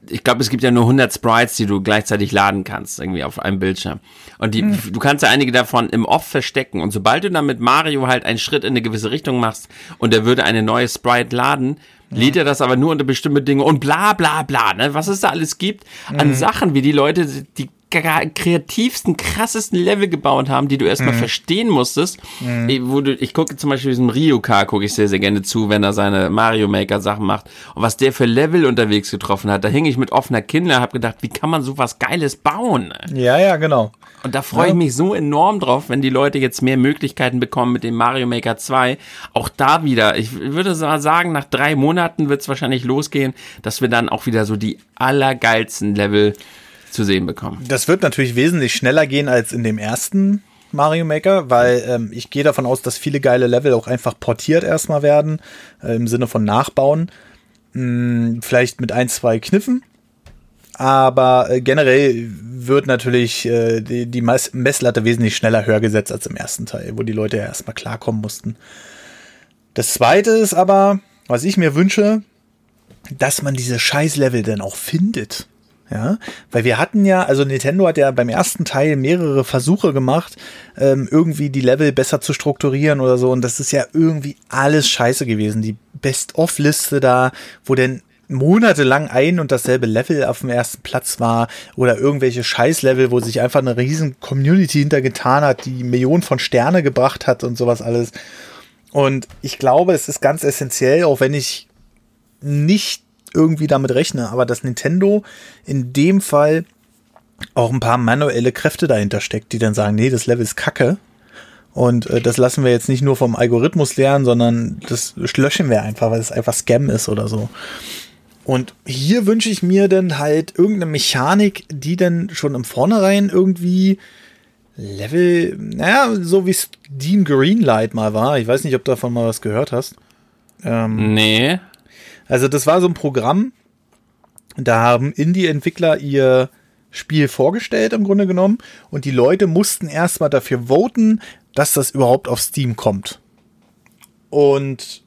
ich glaube, es gibt ja nur 100 Sprites, die du gleichzeitig laden kannst, irgendwie auf einem Bildschirm. Und die, hm. du kannst ja einige davon im Off verstecken. Und sobald du dann mit Mario halt einen Schritt in eine gewisse Richtung machst und er würde eine neue Sprite laden, ja. lädt er das aber nur unter bestimmte Dinge und bla bla bla, ne? Was es da alles gibt an mhm. Sachen, wie die Leute die kreativsten, krassesten Level gebaut haben, die du erstmal mhm. verstehen musstest. Mhm. Wo du, ich gucke zum Beispiel diesem Ryuka, gucke ich sehr, sehr gerne zu, wenn er seine Mario Maker Sachen macht. Und was der für Level unterwegs getroffen hat, da hing ich mit offener Kinder, habe gedacht, wie kann man sowas Geiles bauen? Ja, ja, genau. Und da freue ich mich so enorm drauf, wenn die Leute jetzt mehr Möglichkeiten bekommen mit dem Mario Maker 2. Auch da wieder, ich würde sagen, nach drei Monaten wird es wahrscheinlich losgehen, dass wir dann auch wieder so die allergeilsten Level zu sehen bekommen. Das wird natürlich wesentlich schneller gehen als in dem ersten Mario Maker, weil ähm, ich gehe davon aus, dass viele geile Level auch einfach portiert erstmal werden, äh, im Sinne von Nachbauen. Hm, vielleicht mit ein, zwei Kniffen. Aber äh, generell wird natürlich äh, die, die Messlatte wesentlich schneller höher gesetzt als im ersten Teil, wo die Leute ja erstmal klarkommen mussten. Das zweite ist aber, was ich mir wünsche, dass man diese Scheißlevel dann auch findet. Ja, weil wir hatten ja, also Nintendo hat ja beim ersten Teil mehrere Versuche gemacht, ähm, irgendwie die Level besser zu strukturieren oder so. Und das ist ja irgendwie alles scheiße gewesen. Die Best-of-Liste da, wo denn monatelang ein und dasselbe Level auf dem ersten Platz war oder irgendwelche Scheiß-Level, wo sich einfach eine riesen Community hintergetan hat, die Millionen von Sterne gebracht hat und sowas alles. Und ich glaube, es ist ganz essentiell, auch wenn ich nicht irgendwie damit rechne, aber dass Nintendo in dem Fall auch ein paar manuelle Kräfte dahinter steckt, die dann sagen, nee, das Level ist kacke. Und äh, das lassen wir jetzt nicht nur vom Algorithmus lernen, sondern das löschen wir einfach, weil es einfach Scam ist oder so. Und hier wünsche ich mir dann halt irgendeine Mechanik, die dann schon im Vornherein irgendwie Level, naja, so wie Steam Greenlight mal war. Ich weiß nicht, ob du davon mal was gehört hast. Ähm, nee. Also das war so ein Programm, da haben Indie-Entwickler ihr Spiel vorgestellt im Grunde genommen und die Leute mussten erstmal dafür voten, dass das überhaupt auf Steam kommt. Und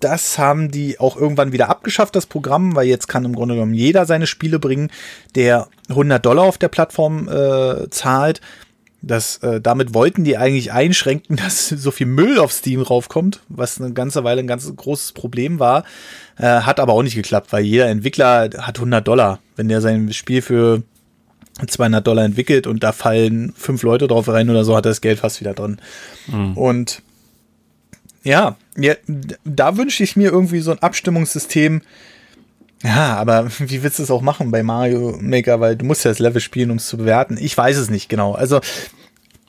das haben die auch irgendwann wieder abgeschafft, das Programm, weil jetzt kann im Grunde genommen jeder seine Spiele bringen, der 100 Dollar auf der Plattform äh, zahlt. Das, äh, damit wollten die eigentlich einschränken, dass so viel Müll auf Steam raufkommt, was eine ganze Weile ein ganz großes Problem war. Äh, hat aber auch nicht geklappt, weil jeder Entwickler hat 100 Dollar. Wenn der sein Spiel für 200 Dollar entwickelt und da fallen fünf Leute drauf rein oder so, hat er das Geld fast wieder drin. Mhm. Und ja, ja, da wünsche ich mir irgendwie so ein Abstimmungssystem, ja, aber wie willst du es auch machen bei Mario Maker? Weil du musst ja das Level spielen, um es zu bewerten. Ich weiß es nicht genau. Also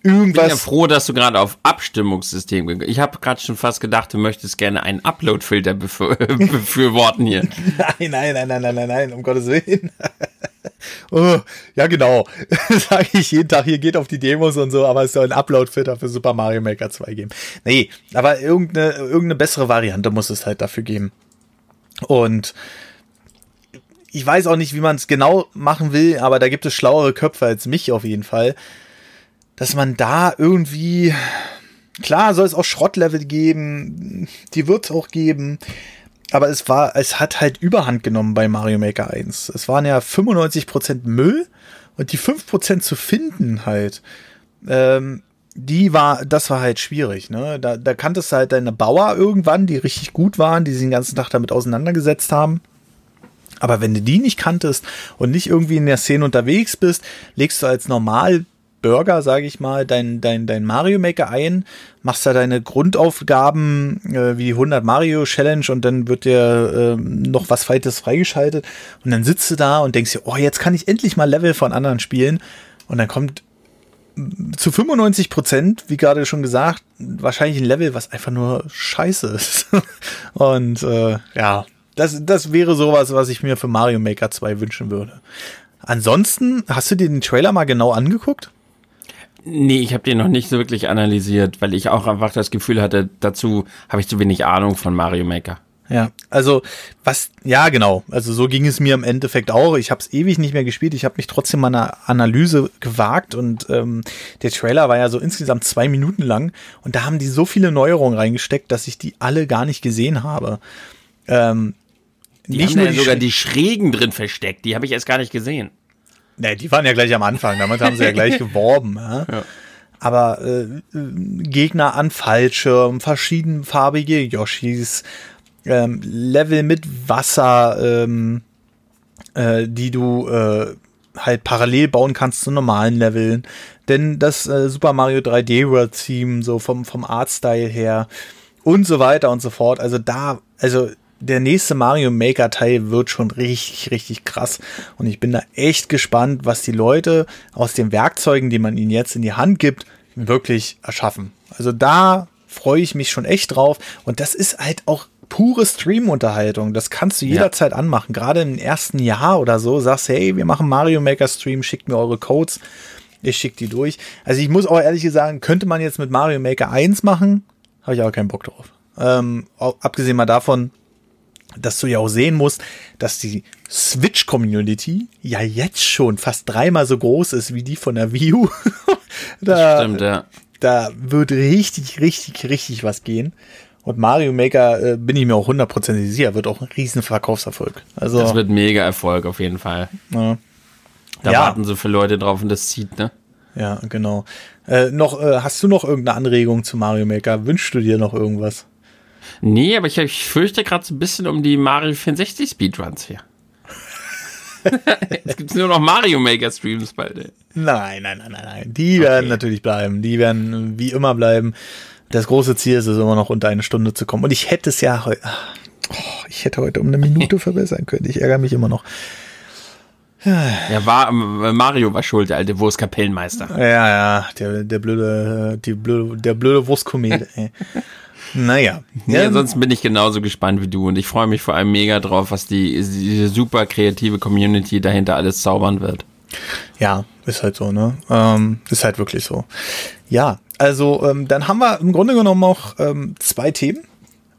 irgendwas. Ich bin ja froh, dass du gerade auf Abstimmungssystem gegangen Ich habe gerade schon fast gedacht, du möchtest gerne einen Upload-Filter befür befürworten hier. nein, nein, nein, nein, nein, nein, nein, um Gottes Willen. oh, ja, genau. Sage ich jeden Tag, hier geht auf die Demos und so, aber es soll ein Upload-Filter für Super Mario Maker 2 geben. Nee, aber irgendeine, irgendeine bessere Variante muss es halt dafür geben. Und ich weiß auch nicht, wie man es genau machen will, aber da gibt es schlauere Köpfe als mich auf jeden Fall. Dass man da irgendwie, klar soll es auch Schrottlevel geben, die wird es auch geben, aber es war, es hat halt Überhand genommen bei Mario Maker 1. Es waren ja 95% Müll und die 5% zu finden halt, ähm, die war, das war halt schwierig, ne? Da, da kanntest du halt deine Bauer irgendwann, die richtig gut waren, die sich den ganzen Tag damit auseinandergesetzt haben. Aber wenn du die nicht kanntest und nicht irgendwie in der Szene unterwegs bist, legst du als normal Burger, sage ich mal, dein, dein, dein Mario Maker ein, machst da deine Grundaufgaben äh, wie 100 Mario Challenge und dann wird dir äh, noch was Weites freigeschaltet und dann sitzt du da und denkst dir, oh, jetzt kann ich endlich mal Level von anderen spielen und dann kommt zu 95 Prozent, wie gerade schon gesagt, wahrscheinlich ein Level, was einfach nur scheiße ist. und äh, ja, das, das wäre sowas, was ich mir für Mario Maker 2 wünschen würde. Ansonsten, hast du dir den Trailer mal genau angeguckt? Nee, ich habe den noch nicht so wirklich analysiert, weil ich auch einfach das Gefühl hatte, dazu habe ich zu wenig Ahnung von Mario Maker. Ja, also was, ja genau, also so ging es mir im Endeffekt auch. Ich habe es ewig nicht mehr gespielt, ich habe mich trotzdem mal eine Analyse gewagt und ähm, der Trailer war ja so insgesamt zwei Minuten lang und da haben die so viele Neuerungen reingesteckt, dass ich die alle gar nicht gesehen habe. Ähm, die nicht haben nur ja sogar die Schrägen drin versteckt, die habe ich erst gar nicht gesehen. Ne, die waren ja gleich am Anfang, damit haben sie ja gleich geworben. Ja? ja. Aber äh, Gegner an Fallschirm, verschiedenfarbige Yoshis, ähm, Level mit Wasser, ähm, äh, die du äh, halt parallel bauen kannst zu normalen Leveln. Denn das äh, Super Mario 3D World Theme, so vom, vom Artstyle her und so weiter und so fort. Also da, also der nächste Mario Maker Teil wird schon richtig, richtig krass. Und ich bin da echt gespannt, was die Leute aus den Werkzeugen, die man ihnen jetzt in die Hand gibt, wirklich erschaffen. Also da freue ich mich schon echt drauf. Und das ist halt auch pure Stream-Unterhaltung. Das kannst du jederzeit ja. anmachen. Gerade im ersten Jahr oder so sagst, hey, wir machen Mario Maker Stream, schickt mir eure Codes. Ich schicke die durch. Also ich muss auch ehrlich sagen, könnte man jetzt mit Mario Maker 1 machen, habe ich aber keinen Bock drauf. Ähm, abgesehen mal davon, dass du ja auch sehen musst, dass die Switch-Community ja jetzt schon fast dreimal so groß ist wie die von der Wii U. da, das stimmt, ja. Da wird richtig, richtig, richtig was gehen. Und Mario Maker, äh, bin ich mir auch hundertprozentig sicher, wird auch ein riesen Verkaufserfolg. Also, das wird mega Erfolg auf jeden Fall. Ja. Da ja. warten so viele Leute drauf und das zieht, ne? Ja, genau. Äh, noch, äh, hast du noch irgendeine Anregung zu Mario Maker? Wünschst du dir noch irgendwas? Nee, aber ich, ich fürchte gerade so ein bisschen um die Mario 64 Speedruns hier. Jetzt gibt es nur noch Mario Maker Streams bald. Ey. Nein, nein, nein, nein, nein. Die okay. werden natürlich bleiben. Die werden wie immer bleiben. Das große Ziel ist es immer noch unter eine Stunde zu kommen. Und ich hätte es ja heute, oh, ich hätte heute um eine Minute verbessern können. Ich ärgere mich immer noch. Ja, war, Mario war schuld, der alte Wurstkapellenmeister. Ja, ja, der, der blöde, die blöde, der blöde Wurstkomet, ey. Naja. Ja, ansonsten bin ich genauso gespannt wie du und ich freue mich vor allem mega drauf, was die, diese super kreative Community dahinter alles zaubern wird. Ja, ist halt so, ne? Ähm, ist halt wirklich so. Ja, also ähm, dann haben wir im Grunde genommen noch ähm, zwei Themen.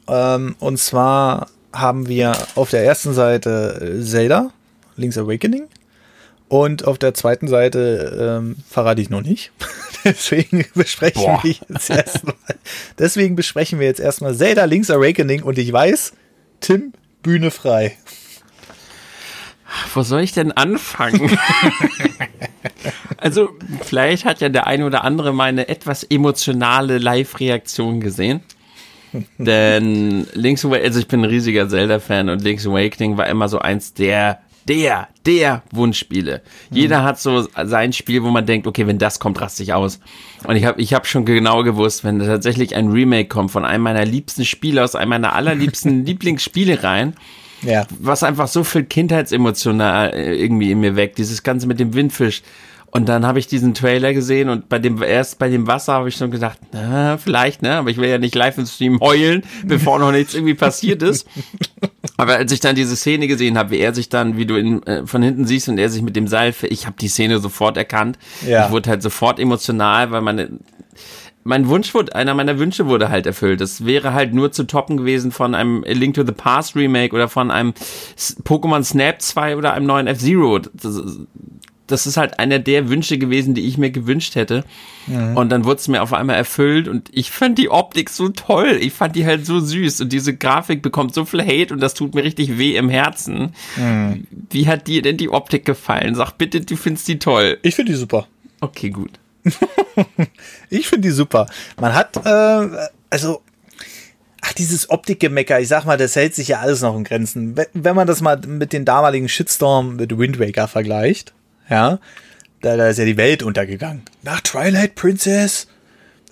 Ähm, und zwar haben wir auf der ersten Seite Zelda, Link's Awakening. Und auf der zweiten Seite ähm, verrate ich noch nicht. deswegen besprechen Boah. wir jetzt erstmal. Deswegen besprechen wir jetzt erstmal Zelda Link's Awakening und ich weiß, Tim, Bühne frei. Wo soll ich denn anfangen? also, vielleicht hat ja der eine oder andere meine etwas emotionale Live-Reaktion gesehen. Denn Link's Awakening, also ich bin ein riesiger Zelda-Fan und Link's Awakening war immer so eins der der, der Wunschspiele. Mhm. Jeder hat so sein Spiel, wo man denkt, okay, wenn das kommt, raste ich aus. Und ich habe ich hab schon genau gewusst, wenn tatsächlich ein Remake kommt von einem meiner liebsten Spiele aus einem meiner allerliebsten Lieblingsspiele rein, ja. was einfach so viel Kindheitsemotional äh, irgendwie in mir weckt, dieses Ganze mit dem Windfisch. Und dann habe ich diesen Trailer gesehen und bei dem erst bei dem Wasser habe ich schon gedacht, na, vielleicht, ne, aber ich will ja nicht live im Stream heulen, bevor noch nichts irgendwie passiert ist. Aber als ich dann diese Szene gesehen habe, wie er sich dann, wie du ihn äh, von hinten siehst und er sich mit dem Seil, ich habe die Szene sofort erkannt. Ja. Ich wurde halt sofort emotional, weil meine mein Wunsch wurde, einer meiner Wünsche wurde halt erfüllt. Das wäre halt nur zu toppen gewesen von einem Link to the Past Remake oder von einem Pokémon Snap 2 oder einem neuen F-Zero. Das, ist halt einer der Wünsche gewesen, die ich mir gewünscht hätte. Mhm. Und dann wurde es mir auf einmal erfüllt und ich fand die Optik so toll. Ich fand die halt so süß und diese Grafik bekommt so viel Hate und das tut mir richtig weh im Herzen. Mhm. Wie hat dir denn die Optik gefallen? Sag bitte, du findest die toll. Ich finde die super. Okay, gut. ich finde die super. Man hat, äh, also, ach, dieses Optikgemecker, ich sag mal, das hält sich ja alles noch in Grenzen. Wenn man das mal mit den damaligen Shitstorm mit Wind Waker vergleicht, ja, da, da ist ja die Welt untergegangen. Nach Twilight Princess.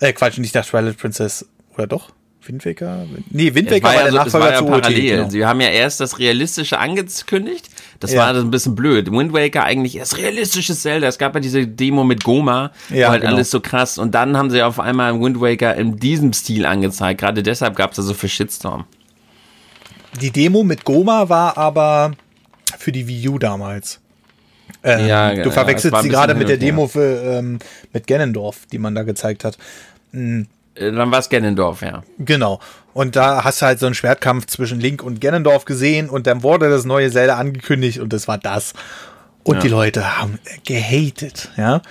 Äh, Quatsch, nicht nach Twilight Princess. Oder doch? Wind Waker? Nee, Wind Waker war, war der Nachfolger war ja zu parallel. Genau. Sie haben ja erst das Realistische angekündigt das ja. war ein bisschen blöd. Wind Waker eigentlich ist realistisches Zelda. Es gab ja diese Demo mit Goma, ja, halt genau. alles so krass. Und dann haben sie auf einmal Wind Waker in diesem Stil angezeigt. Gerade deshalb gab es da so viel Shitstorm. Die Demo mit Goma war aber für die Wii U damals. Ähm, ja, du verwechselst sie gerade mit der Demo für, ähm, mit Ganondorf, die man da gezeigt hat. Mhm. Dann war es Ganondorf, ja. Genau. Und da hast du halt so einen Schwertkampf zwischen Link und Ganondorf gesehen und dann wurde das neue Zelda angekündigt und das war das. Und ja. die Leute haben gehatet, ja.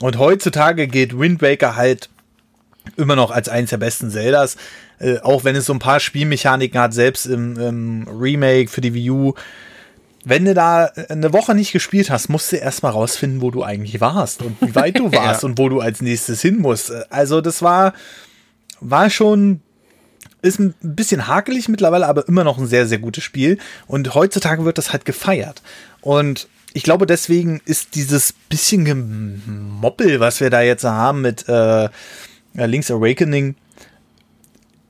Und heutzutage geht Wind Waker halt immer noch als eines der besten Zeldas, äh, auch wenn es so ein paar Spielmechaniken hat, selbst im, im Remake für die Wii U. Wenn du da eine Woche nicht gespielt hast, musst du erstmal rausfinden, wo du eigentlich warst und wie weit du warst ja. und wo du als nächstes hin musst. Also das war, war schon ist ein bisschen hakelig mittlerweile, aber immer noch ein sehr, sehr gutes Spiel. Und heutzutage wird das halt gefeiert. Und ich glaube, deswegen ist dieses bisschen Gemoppel, was wir da jetzt haben mit äh, Link's Awakening,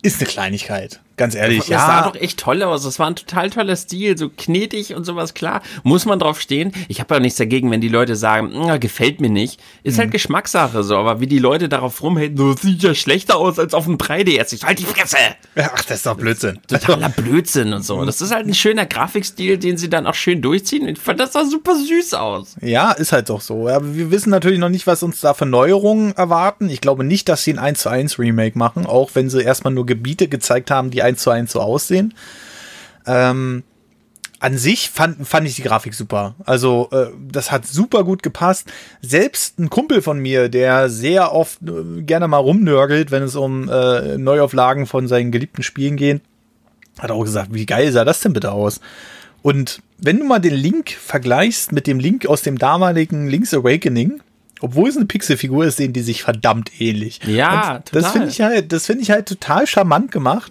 ist eine Kleinigkeit. Ganz ehrlich, das ja. Das sah doch echt toll aus. Das war ein total toller Stil, so knetig und sowas, klar. Muss man drauf stehen. Ich habe ja nichts dagegen, wenn die Leute sagen, gefällt mir nicht. Ist halt mhm. halt Geschmackssache so, aber wie die Leute darauf rumhalten, das sieht ja schlechter aus als auf dem 3DS. Ich halt die Fresse! Ach, das ist doch Blödsinn. Totaler Blödsinn und so. Das ist halt ein schöner Grafikstil, den sie dann auch schön durchziehen. Ich fand das sah super süß aus. Ja, ist halt doch so. Aber wir wissen natürlich noch nicht, was uns da für Neuerungen erwarten. Ich glaube nicht, dass sie ein 1 zu 1 Remake machen, auch wenn sie erstmal nur Gebiete gezeigt haben, die 1 zu 1 so aussehen. Ähm, an sich fand, fand ich die Grafik super. Also äh, das hat super gut gepasst. Selbst ein Kumpel von mir, der sehr oft äh, gerne mal rumnörgelt, wenn es um äh, Neuauflagen von seinen geliebten Spielen geht, hat auch gesagt, wie geil sah das denn bitte aus? Und wenn du mal den Link vergleichst mit dem Link aus dem damaligen Link's Awakening, obwohl es eine Pixelfigur ist, sehen die sich verdammt ähnlich. Ja, Und total. Das finde ich halt, das finde ich halt total charmant gemacht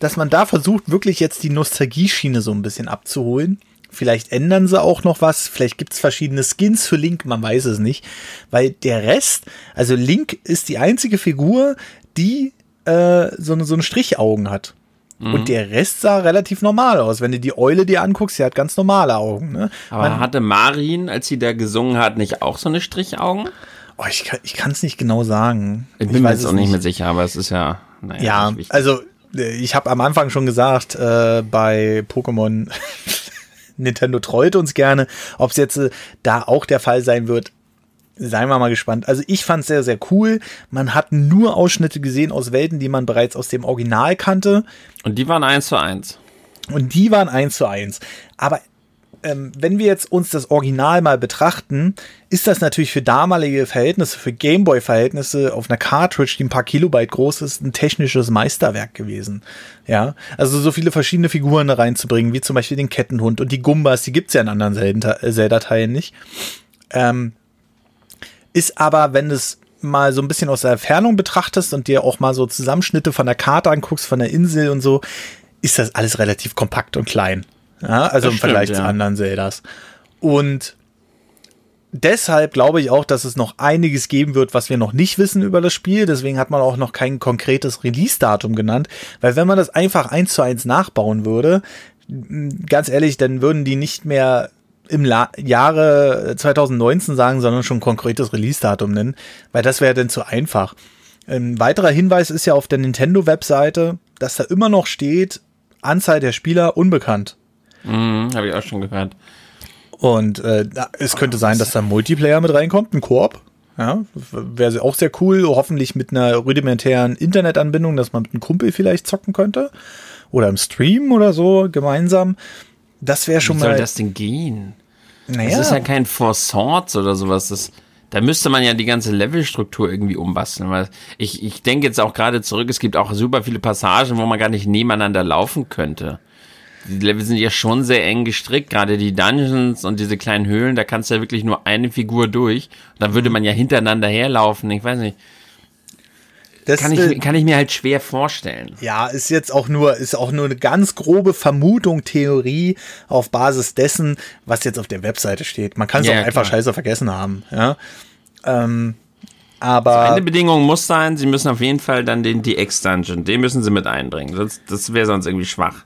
dass man da versucht, wirklich jetzt die Nostalgie-Schiene so ein bisschen abzuholen. Vielleicht ändern sie auch noch was. Vielleicht gibt es verschiedene Skins für Link, man weiß es nicht. Weil der Rest, also Link ist die einzige Figur, die äh, so, eine, so eine Strichaugen hat. Mhm. Und der Rest sah relativ normal aus. Wenn du die Eule dir anguckst, sie hat ganz normale Augen. Ne? Aber man, hatte Marin, als sie da gesungen hat, nicht auch so eine Strichaugen? Oh, ich kann es nicht genau sagen. Ich bin ich mir jetzt auch nicht mehr sicher, aber es ist ja. Naja, ja, also ich habe am Anfang schon gesagt, äh, bei Pokémon Nintendo treut uns gerne. Ob es jetzt äh, da auch der Fall sein wird, seien wir mal gespannt. Also ich fand es sehr, sehr cool. Man hat nur Ausschnitte gesehen aus Welten, die man bereits aus dem Original kannte. Und die waren eins zu eins. Und die waren eins zu eins. Aber ähm, wenn wir jetzt uns das Original mal betrachten, ist das natürlich für damalige Verhältnisse, für Gameboy-Verhältnisse auf einer Cartridge, die ein paar Kilobyte groß ist, ein technisches Meisterwerk gewesen. Ja, also so viele verschiedene Figuren reinzubringen, wie zum Beispiel den Kettenhund und die Gumbas, die gibt's ja in anderen Zelda-Teilen nicht. Ähm, ist aber, wenn es mal so ein bisschen aus der Entfernung betrachtest und dir auch mal so Zusammenschnitte von der Karte anguckst, von der Insel und so, ist das alles relativ kompakt und klein. Ja, also das im Vergleich ja. zu anderen Zeldas. Und deshalb glaube ich auch, dass es noch einiges geben wird, was wir noch nicht wissen über das Spiel. Deswegen hat man auch noch kein konkretes Release-Datum genannt. Weil wenn man das einfach eins zu eins nachbauen würde, ganz ehrlich, dann würden die nicht mehr im La Jahre 2019 sagen, sondern schon konkretes Release-Datum nennen, weil das wäre dann zu einfach. Ein weiterer Hinweis ist ja auf der Nintendo-Webseite, dass da immer noch steht, Anzahl der Spieler unbekannt. Mhm, Habe ich auch schon gehört. Und äh, es könnte sein, dass da ein Multiplayer mit reinkommt, ein Koop. Ja, wäre auch sehr cool, hoffentlich mit einer rudimentären Internetanbindung, dass man mit einem Kumpel vielleicht zocken könnte. Oder im Stream oder so gemeinsam. Das wäre schon Wie mal. Wie soll das denn gehen? naja, Das ist ja kein Four Swords oder sowas. Das, da müsste man ja die ganze Levelstruktur irgendwie umbasteln. Weil ich, ich denke jetzt auch gerade zurück, es gibt auch super viele Passagen, wo man gar nicht nebeneinander laufen könnte. Die Level sind ja schon sehr eng gestrickt, gerade die Dungeons und diese kleinen Höhlen, da kannst du ja wirklich nur eine Figur durch. Da würde man ja hintereinander herlaufen. Ich weiß nicht. das, Kann ich, kann ich mir halt schwer vorstellen. Ja, ist jetzt auch nur, ist auch nur eine ganz grobe Vermutung, Theorie auf Basis dessen, was jetzt auf der Webseite steht. Man kann es Ja, auch ja, einfach klar. scheiße vergessen haben, ja. Ähm, aber Eine Bedingung muss sein, sie müssen auf jeden Fall dann den DX-Dungeon, den müssen sie mit einbringen. Das, das wäre sonst irgendwie schwach.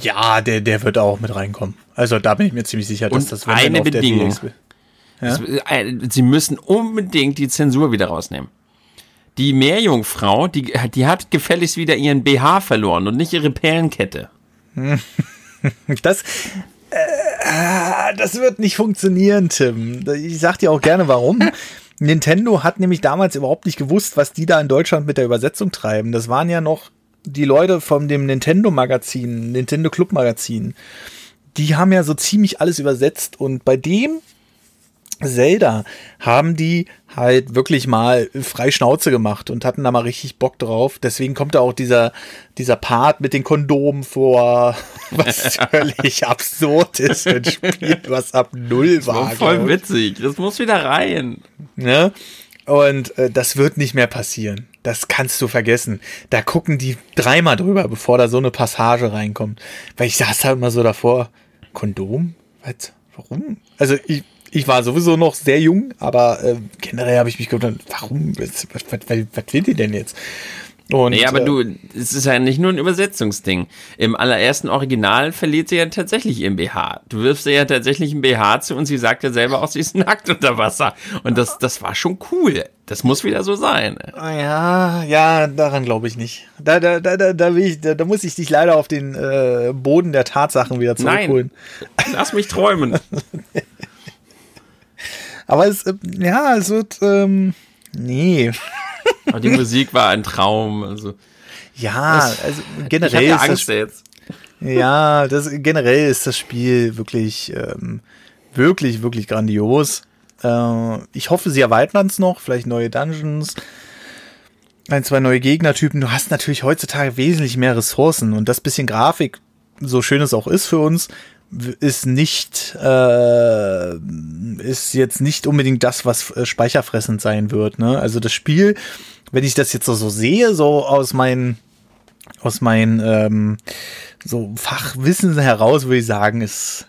Ja, der, der wird auch mit reinkommen. Also da bin ich mir ziemlich sicher, dass Und das eine Bedingung. Das, äh, sie müssen unbedingt die Zensur wieder rausnehmen. Die Meerjungfrau, die, die hat gefälligst wieder ihren BH verloren und nicht ihre Perlenkette. Das, äh, das wird nicht funktionieren, Tim. Ich sag dir auch gerne warum. Nintendo hat nämlich damals überhaupt nicht gewusst, was die da in Deutschland mit der Übersetzung treiben. Das waren ja noch die Leute von dem Nintendo Magazin, Nintendo Club Magazin. Die haben ja so ziemlich alles übersetzt und bei dem Zelda haben die halt wirklich mal frei Schnauze gemacht und hatten da mal richtig Bock drauf. Deswegen kommt da auch dieser, dieser Part mit den Kondomen vor, was völlig absurd ist ein Spiel, was ab null war. War voll witzig. Das muss wieder rein. Ne? Und äh, das wird nicht mehr passieren. Das kannst du vergessen. Da gucken die dreimal drüber, bevor da so eine Passage reinkommt. Weil ich saß halt immer so davor, Kondom? Was? Warum? Also ich, ich war sowieso noch sehr jung, aber äh, generell habe ich mich gefragt, warum? Was, was, was, was will die denn jetzt? Und, Nee, aber äh, du, es ist ja nicht nur ein Übersetzungsding. Im allerersten Original verliert sie ja tatsächlich ihren BH. Du wirfst ihr ja tatsächlich einen BH zu und sie sagt ja selber auch, sie ist nackt unter Wasser. Und das, das war schon cool. Das muss wieder so sein. Ja, ja, daran glaube ich nicht. Da, da, da, da, da, will ich, da, da muss ich dich leider auf den äh, Boden der Tatsachen wieder zurückholen. Nein, lass mich träumen. Aber es, äh, ja, es wird, ähm, nee. Aber die Musik war ein Traum. Also, Ja, also ich generell hatte ist Angst das, jetzt. ja, das, generell ist das Spiel wirklich, ähm, wirklich, wirklich grandios. Äh, ich hoffe, sie erweitern es noch, vielleicht neue Dungeons, ein, zwei neue Gegnertypen. Du hast natürlich heutzutage wesentlich mehr Ressourcen und das bisschen Grafik, so schön es auch ist für uns, ist nicht, äh, ist jetzt nicht unbedingt das, was äh, speicherfressend sein wird. Ne? Also das Spiel, wenn ich das jetzt so, so sehe, so aus meinen, aus meinen ähm, so Fachwissen heraus, würde ich sagen, ist,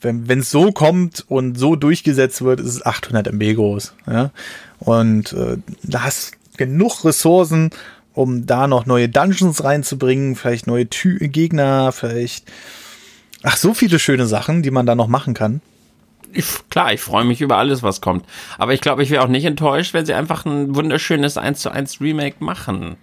wenn es so kommt und so durchgesetzt wird, ist es 800 MB groß. Ja? Und äh, da hast genug Ressourcen, um da noch neue Dungeons reinzubringen, vielleicht neue Tü Gegner, vielleicht. Ach, so viele schöne Sachen, die man da noch machen kann. Ich, klar, ich freue mich über alles, was kommt. Aber ich glaube, ich wäre auch nicht enttäuscht, wenn sie einfach ein wunderschönes 1 zu 1 Remake machen.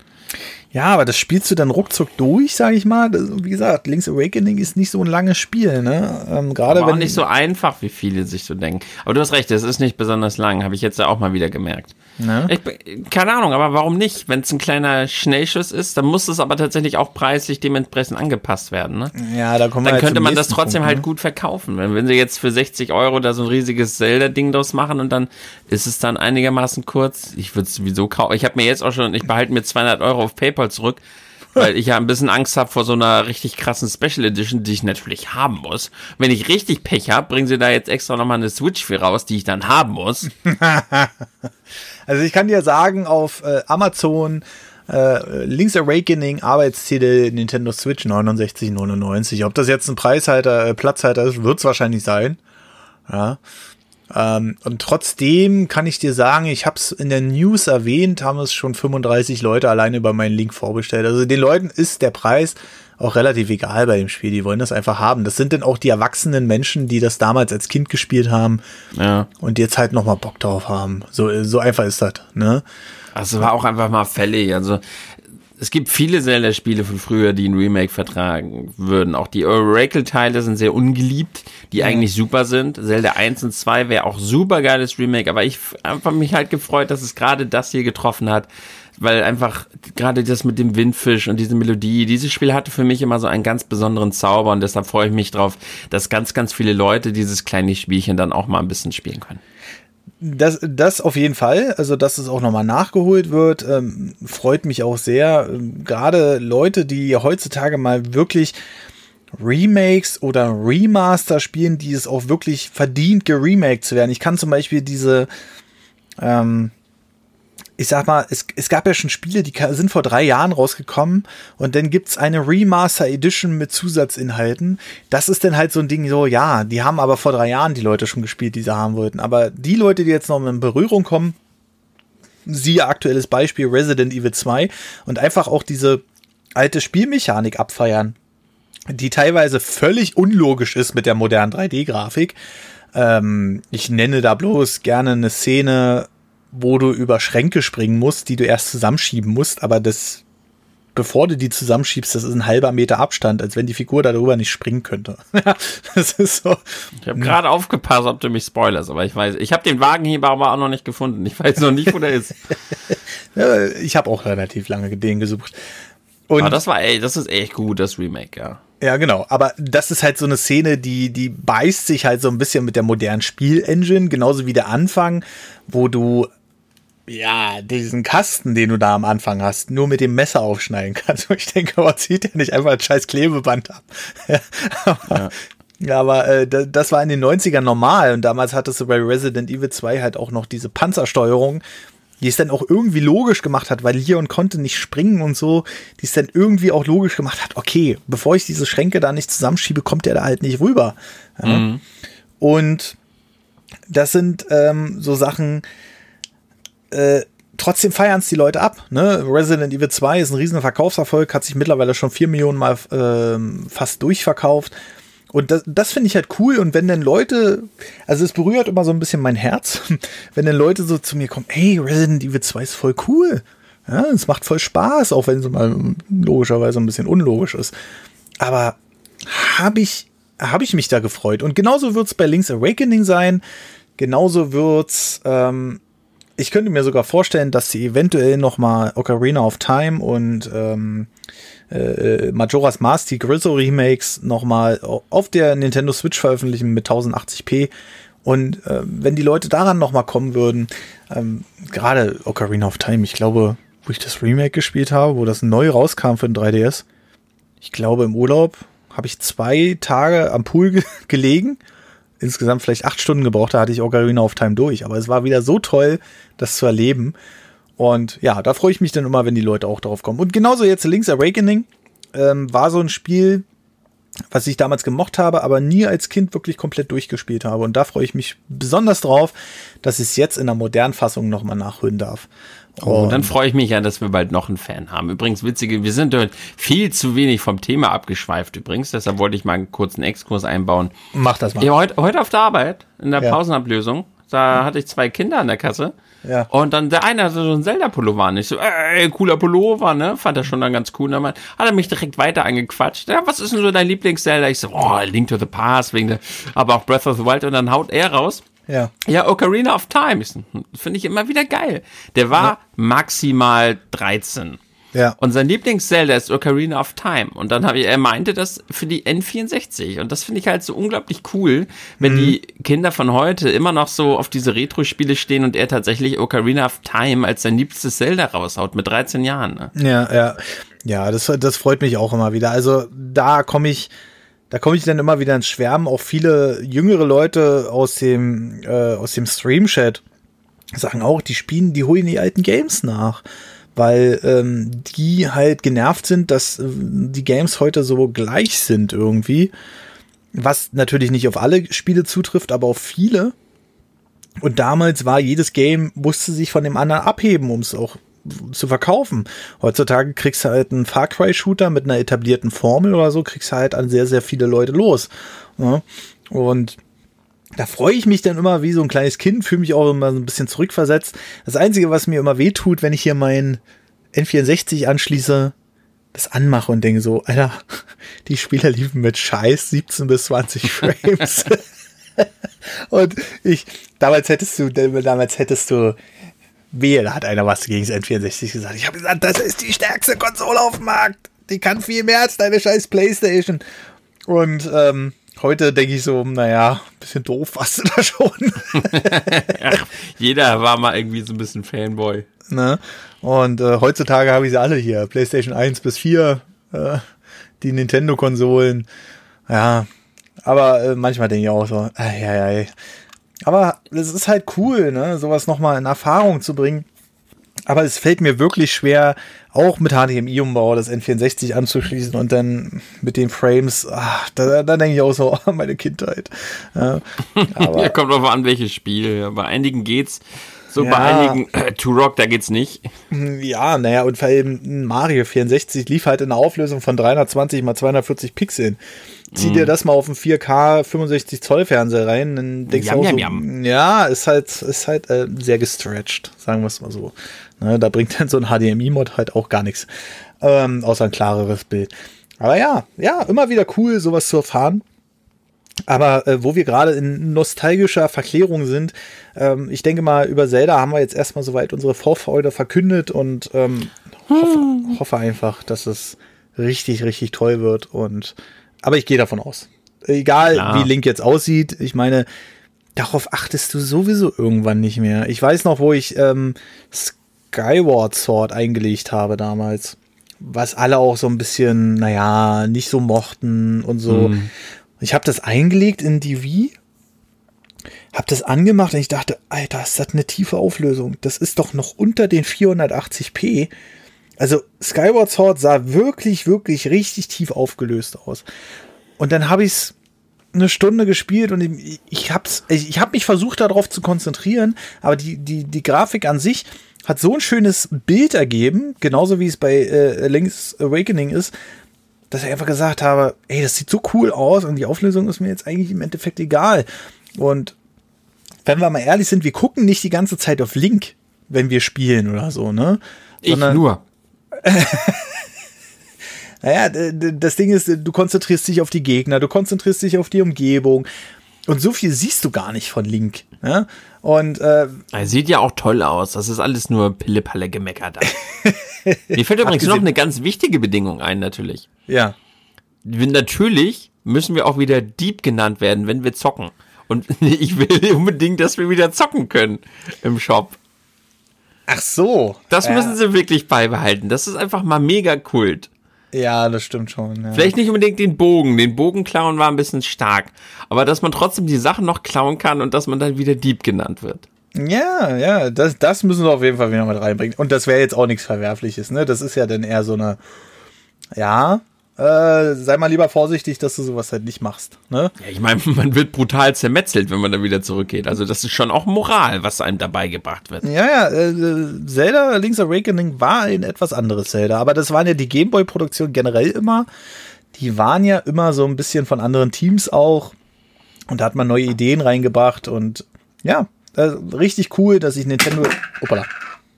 Ja, aber das spielst du dann ruckzuck durch, sage ich mal. Das, wie gesagt, Link's Awakening ist nicht so ein langes Spiel, ne? Ähm, Gerade Aber auch wenn nicht so einfach, wie viele sich so denken. Aber du hast recht, es ist nicht besonders lang, habe ich jetzt ja auch mal wieder gemerkt. Ne? Ich, keine Ahnung, aber warum nicht? Wenn es ein kleiner Schnellschuss ist, dann muss es aber tatsächlich auch preislich dementsprechend angepasst werden. Ne? Ja, da kommen Dann halt könnte man das trotzdem Punkt, halt ne? gut verkaufen. Wenn, wenn sie jetzt für 60 Euro da so ein riesiges Zelda-Ding draus machen und dann ist es dann einigermaßen kurz. Ich würde es sowieso kaufen. Ich habe mir jetzt auch schon, ich behalte mir 200 Euro auf PayPal zurück, weil ich ja ein bisschen Angst habe vor so einer richtig krassen Special Edition, die ich natürlich haben muss. Wenn ich richtig Pech habe, bringen sie da jetzt extra nochmal eine Switch für raus, die ich dann haben muss. Also ich kann dir sagen, auf äh, Amazon äh, Link's Awakening Arbeitstitel Nintendo Switch 69,99. Ob das jetzt ein Preishalter, äh, Platzhalter ist, wird es wahrscheinlich sein. Ja. Ähm, und trotzdem kann ich dir sagen, ich habe es in der News erwähnt, haben es schon 35 Leute alleine über meinen Link vorbestellt. Also den Leuten ist der Preis auch relativ egal bei dem Spiel. Die wollen das einfach haben. Das sind dann auch die erwachsenen Menschen, die das damals als Kind gespielt haben Ja. und jetzt halt noch mal Bock drauf haben. So, so einfach ist das, ne? Also war auch einfach mal fällig. Also es gibt viele Zelda-Spiele von früher, die ein Remake vertragen würden. Auch die Oracle-Teile sind sehr ungeliebt, die ja. eigentlich super sind. Zelda 1 und 2 wäre auch super geiles Remake, aber ich habe mich halt gefreut, dass es gerade das hier getroffen hat, weil einfach gerade das mit dem Windfisch und diese Melodie, dieses Spiel hatte für mich immer so einen ganz besonderen Zauber und deshalb freue ich mich drauf, dass ganz, ganz viele Leute dieses kleine Spielchen dann auch mal ein bisschen spielen können. Das, das auf jeden Fall, also dass es auch nochmal nachgeholt wird, ähm, freut mich auch sehr. Ähm, Gerade Leute, die heutzutage mal wirklich Remakes oder Remaster spielen, die es auch wirklich verdient, geremaked zu werden. Ich kann zum Beispiel diese, ähm, ich sag mal, es, es gab ja schon Spiele, die sind vor drei Jahren rausgekommen und dann gibt's eine Remaster Edition mit Zusatzinhalten. Das ist dann halt so ein Ding, so, ja, die haben aber vor drei Jahren die Leute schon gespielt, die sie haben wollten. Aber die Leute, die jetzt noch in Berührung kommen, siehe aktuelles Beispiel Resident Evil 2 und einfach auch diese alte Spielmechanik abfeiern, die teilweise völlig unlogisch ist mit der modernen 3D-Grafik. Ähm, ich nenne da bloß gerne eine Szene, wo du über Schränke springen musst, die du erst zusammenschieben musst, aber das, bevor du die zusammenschiebst, das ist ein halber Meter Abstand, als wenn die Figur darüber nicht springen könnte. das ist so. Ich habe gerade aufgepasst, ob du mich spoilerst, aber ich weiß, ich habe den Wagenheber aber auch noch nicht gefunden. Ich weiß noch nicht, wo der ist. ich habe auch relativ lange den gesucht. Und aber das war, ey, das ist echt gut, das Remake, ja. Ja, genau. Aber das ist halt so eine Szene, die, die beißt sich halt so ein bisschen mit der modernen Spielengine, genauso wie der Anfang, wo du ja, diesen Kasten, den du da am Anfang hast, nur mit dem Messer aufschneiden kannst. Und ich denke, man zieht ja nicht einfach ein scheiß Klebeband ab. aber, ja. aber äh, das war in den 90ern normal und damals hattest du bei Resident Evil 2 halt auch noch diese Panzersteuerung, die es dann auch irgendwie logisch gemacht hat, weil Leon konnte nicht springen und so, die es dann irgendwie auch logisch gemacht hat, okay, bevor ich diese Schränke da nicht zusammenschiebe, kommt der da halt nicht rüber. Ja? Mhm. Und das sind ähm, so Sachen, äh, trotzdem feiern es die Leute ab. Ne? Resident Evil 2 ist ein riesen Verkaufserfolg, hat sich mittlerweile schon vier Millionen Mal äh, fast durchverkauft. Und das, das finde ich halt cool. Und wenn dann Leute, also es berührt immer so ein bisschen mein Herz, wenn dann Leute so zu mir kommen, hey, Resident Evil 2 ist voll cool. Ja, es macht voll Spaß, auch wenn es mal logischerweise ein bisschen unlogisch ist. Aber habe ich, hab ich mich da gefreut. Und genauso wird es bei Link's Awakening sein. Genauso wird's ähm, ich könnte mir sogar vorstellen, dass sie eventuell noch mal Ocarina of Time und ähm, äh, Majora's Mask, die Grizzle Remakes, noch mal auf der Nintendo Switch veröffentlichen mit 1080p. Und äh, wenn die Leute daran noch mal kommen würden, ähm, gerade Ocarina of Time, ich glaube, wo ich das Remake gespielt habe, wo das neu rauskam für den 3DS, ich glaube im Urlaub habe ich zwei Tage am Pool ge gelegen insgesamt vielleicht acht Stunden gebraucht, da hatte ich Ocarina of Time durch. Aber es war wieder so toll, das zu erleben. Und ja, da freue ich mich dann immer, wenn die Leute auch drauf kommen. Und genauso jetzt Link's Awakening ähm, war so ein Spiel, was ich damals gemocht habe, aber nie als Kind wirklich komplett durchgespielt habe. Und da freue ich mich besonders drauf, dass ich es jetzt in der modernen Fassung nochmal nachholen darf. Oh, und dann freue ich mich ja, dass wir bald noch einen Fan haben. Übrigens, witzige, wir sind dort viel zu wenig vom Thema abgeschweift übrigens. Deshalb wollte ich mal einen kurzen Exkurs einbauen. Mach das mal. Ja, heute, heute auf der Arbeit, in der ja. Pausenablösung, da hatte ich zwei Kinder an der Kasse. Ja. Und dann der eine hatte so einen Zelda-Pullover an. Ich so, ey, cooler Pullover, ne? Fand er schon dann ganz cool. Und dann hat er mich direkt weiter angequatscht. Ja, was ist denn so dein Lieblings-Zelda? Ich so, oh, Link to the Past, wegen der, aber auch Breath of the Wild. Und dann haut er raus. Ja. Ja, Ocarina of Time. Finde ich immer wieder geil. Der war ja. maximal 13. Ja. Und sein Lieblings-Zelda ist Ocarina of Time. Und dann habe ich, er meinte das für die N64. Und das finde ich halt so unglaublich cool, wenn mhm. die Kinder von heute immer noch so auf diese Retro-Spiele stehen und er tatsächlich Ocarina of Time als sein liebstes Zelda raushaut mit 13 Jahren. Ne? Ja, ja. Ja, das, das freut mich auch immer wieder. Also da komme ich, da komme ich dann immer wieder ins Schwärmen. Auch viele jüngere Leute aus dem, äh, aus dem Stream-Chat sagen auch, die spielen, die holen die alten Games nach weil ähm, die halt genervt sind, dass äh, die Games heute so gleich sind irgendwie. Was natürlich nicht auf alle Spiele zutrifft, aber auf viele. Und damals war jedes Game, musste sich von dem anderen abheben, um es auch zu verkaufen. Heutzutage kriegst du halt einen Far Cry Shooter mit einer etablierten Formel oder so, kriegst du halt an sehr, sehr viele Leute los. Ja? Und da freue ich mich dann immer wie so ein kleines Kind, fühle mich auch immer so ein bisschen zurückversetzt. Das Einzige, was mir immer wehtut, wenn ich hier mein N64 anschließe, das anmache und denke so, Alter, die Spieler liefen mit Scheiß 17 bis 20 Frames. und ich, damals hättest du, damals hättest du, wehe, da hat einer was gegen das N64 gesagt. Ich habe gesagt, das ist die stärkste Konsole auf dem Markt. Die kann viel mehr als deine scheiß Playstation. Und ähm, heute denke ich so, naja, bisschen doof warst du da schon. Ach, jeder war mal irgendwie so ein bisschen Fanboy. Ne? Und äh, heutzutage habe ich sie alle hier. PlayStation 1 bis 4, äh, die Nintendo-Konsolen. Ja, aber äh, manchmal denke ich auch so, ei, ei, ei. Aber es ist halt cool, ne, sowas nochmal in Erfahrung zu bringen. Aber es fällt mir wirklich schwer, auch mit HDMI-Umbau das N64 anzuschließen und dann mit den Frames, ach, da, da denke ich auch so, oh, meine Kindheit. Ja, aber ja, kommt drauf an, welches Spiel. Bei einigen geht's. So ja. bei einigen äh, To Rock, da geht's nicht. Ja, naja, und vor allem Mario 64 lief halt in einer Auflösung von 320 mal 240 Pixeln. Zieh dir mhm. das mal auf einen 4K 65 Zoll Fernseher rein, dann denkst jam, du auch so, jam. ja, ist halt, ist halt äh, sehr gestretched, sagen wir es mal so. Ne, da bringt dann so ein HDMI-Mod halt auch gar nichts, ähm, außer ein klareres Bild. Aber ja, ja, immer wieder cool, sowas zu erfahren. Aber äh, wo wir gerade in nostalgischer Verklärung sind, ähm, ich denke mal, über Zelda haben wir jetzt erstmal soweit unsere Vorfreude verkündet und ähm, hoffe, hm. hoffe einfach, dass es richtig, richtig toll wird. Und aber ich gehe davon aus. Egal Klar. wie Link jetzt aussieht, ich meine, darauf achtest du sowieso irgendwann nicht mehr. Ich weiß noch, wo ich ähm, Skyward Sword eingelegt habe damals. Was alle auch so ein bisschen, naja, nicht so mochten und so. Mhm. Ich habe das eingelegt in die Wii, habe das angemacht und ich dachte, Alter, ist das eine tiefe Auflösung? Das ist doch noch unter den 480p. Also Skyward Sword sah wirklich, wirklich richtig tief aufgelöst aus. Und dann habe ich es eine Stunde gespielt und ich, ich habe ich hab mich versucht darauf zu konzentrieren, aber die, die, die Grafik an sich hat so ein schönes Bild ergeben, genauso wie es bei äh, Link's Awakening ist, dass ich einfach gesagt habe, ey, das sieht so cool aus und die Auflösung ist mir jetzt eigentlich im Endeffekt egal. Und wenn wir mal ehrlich sind, wir gucken nicht die ganze Zeit auf Link, wenn wir spielen oder so, ne? Sondern, ich nur. naja, das Ding ist, du konzentrierst dich auf die Gegner, du konzentrierst dich auf die Umgebung. Und so viel siehst du gar nicht von Link. Ja? Und äh, er sieht ja auch toll aus. Das ist alles nur Pille-Palle gemeckert. Mir fällt übrigens noch eine ganz wichtige Bedingung ein, natürlich. Ja. Natürlich müssen wir auch wieder Dieb genannt werden, wenn wir zocken. Und ich will unbedingt, dass wir wieder zocken können im Shop. Ach so. Das müssen sie wirklich beibehalten. Das ist einfach mal mega Kult. Ja, das stimmt schon. Ja. Vielleicht nicht unbedingt den Bogen. Den Bogen klauen war ein bisschen stark. Aber dass man trotzdem die Sachen noch klauen kann und dass man dann wieder Dieb genannt wird. Ja, ja, das, das müssen wir auf jeden Fall wieder mit reinbringen. Und das wäre jetzt auch nichts Verwerfliches, ne? Das ist ja dann eher so eine, ja, äh, sei mal lieber vorsichtig, dass du sowas halt nicht machst. Ne? Ja, ich meine, man wird brutal zermetzelt, wenn man dann wieder zurückgeht. Also das ist schon auch Moral, was einem dabei gebracht wird. Ja, ja, äh, Zelda Link's Awakening war ein etwas anderes Zelda, aber das waren ja die Gameboy-Produktionen generell immer. Die waren ja immer so ein bisschen von anderen Teams auch. Und da hat man neue Ideen reingebracht und ja, äh, richtig cool, dass ich Nintendo. Opala.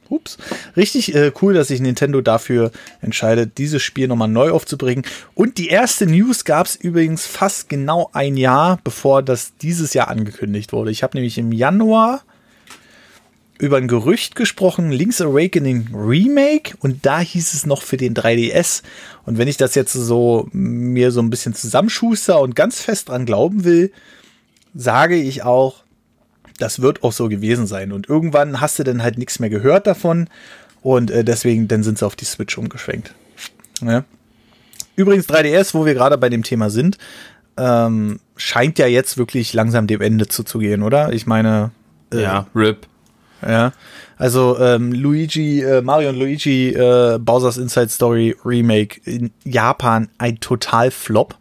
Ups. Richtig äh, cool, dass sich Nintendo dafür entscheidet, dieses Spiel nochmal neu aufzubringen. Und die erste News gab es übrigens fast genau ein Jahr, bevor das dieses Jahr angekündigt wurde. Ich habe nämlich im Januar über ein Gerücht gesprochen, Link's Awakening Remake und da hieß es noch für den 3DS. Und wenn ich das jetzt so mir so ein bisschen zusammenschuster und ganz fest dran glauben will, sage ich auch, das wird auch so gewesen sein. Und irgendwann hast du dann halt nichts mehr gehört davon. Und äh, deswegen, dann sind sie auf die Switch umgeschwenkt. Ja. Übrigens 3DS, wo wir gerade bei dem Thema sind, ähm, scheint ja jetzt wirklich langsam dem Ende zuzugehen, oder? Ich meine. Äh, ja, RIP. Ja. Also ähm, Luigi, äh, Mario und Luigi äh, Bowser's Inside Story Remake in Japan ein total Flop.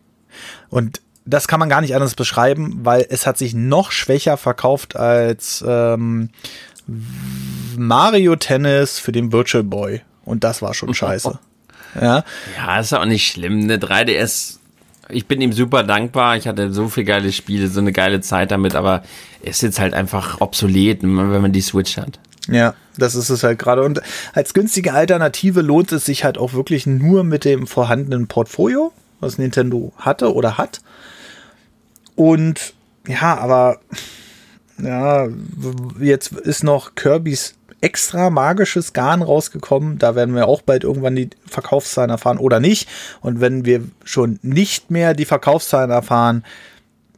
Und das kann man gar nicht anders beschreiben, weil es hat sich noch schwächer verkauft als ähm, Mario Tennis für den Virtual Boy. Und das war schon scheiße. ja. Ja, ist auch nicht schlimm. Eine 3DS, ich bin ihm super dankbar. Ich hatte so viele geile Spiele, so eine geile Zeit damit, aber er ist jetzt halt einfach obsolet, wenn man die Switch hat. Ja, das ist es halt gerade. Und als günstige Alternative lohnt es sich halt auch wirklich nur mit dem vorhandenen Portfolio, was Nintendo hatte oder hat. Und ja, aber ja, jetzt ist noch Kirby's extra magisches Garn rausgekommen. Da werden wir auch bald irgendwann die Verkaufszahlen erfahren oder nicht. Und wenn wir schon nicht mehr die Verkaufszahlen erfahren,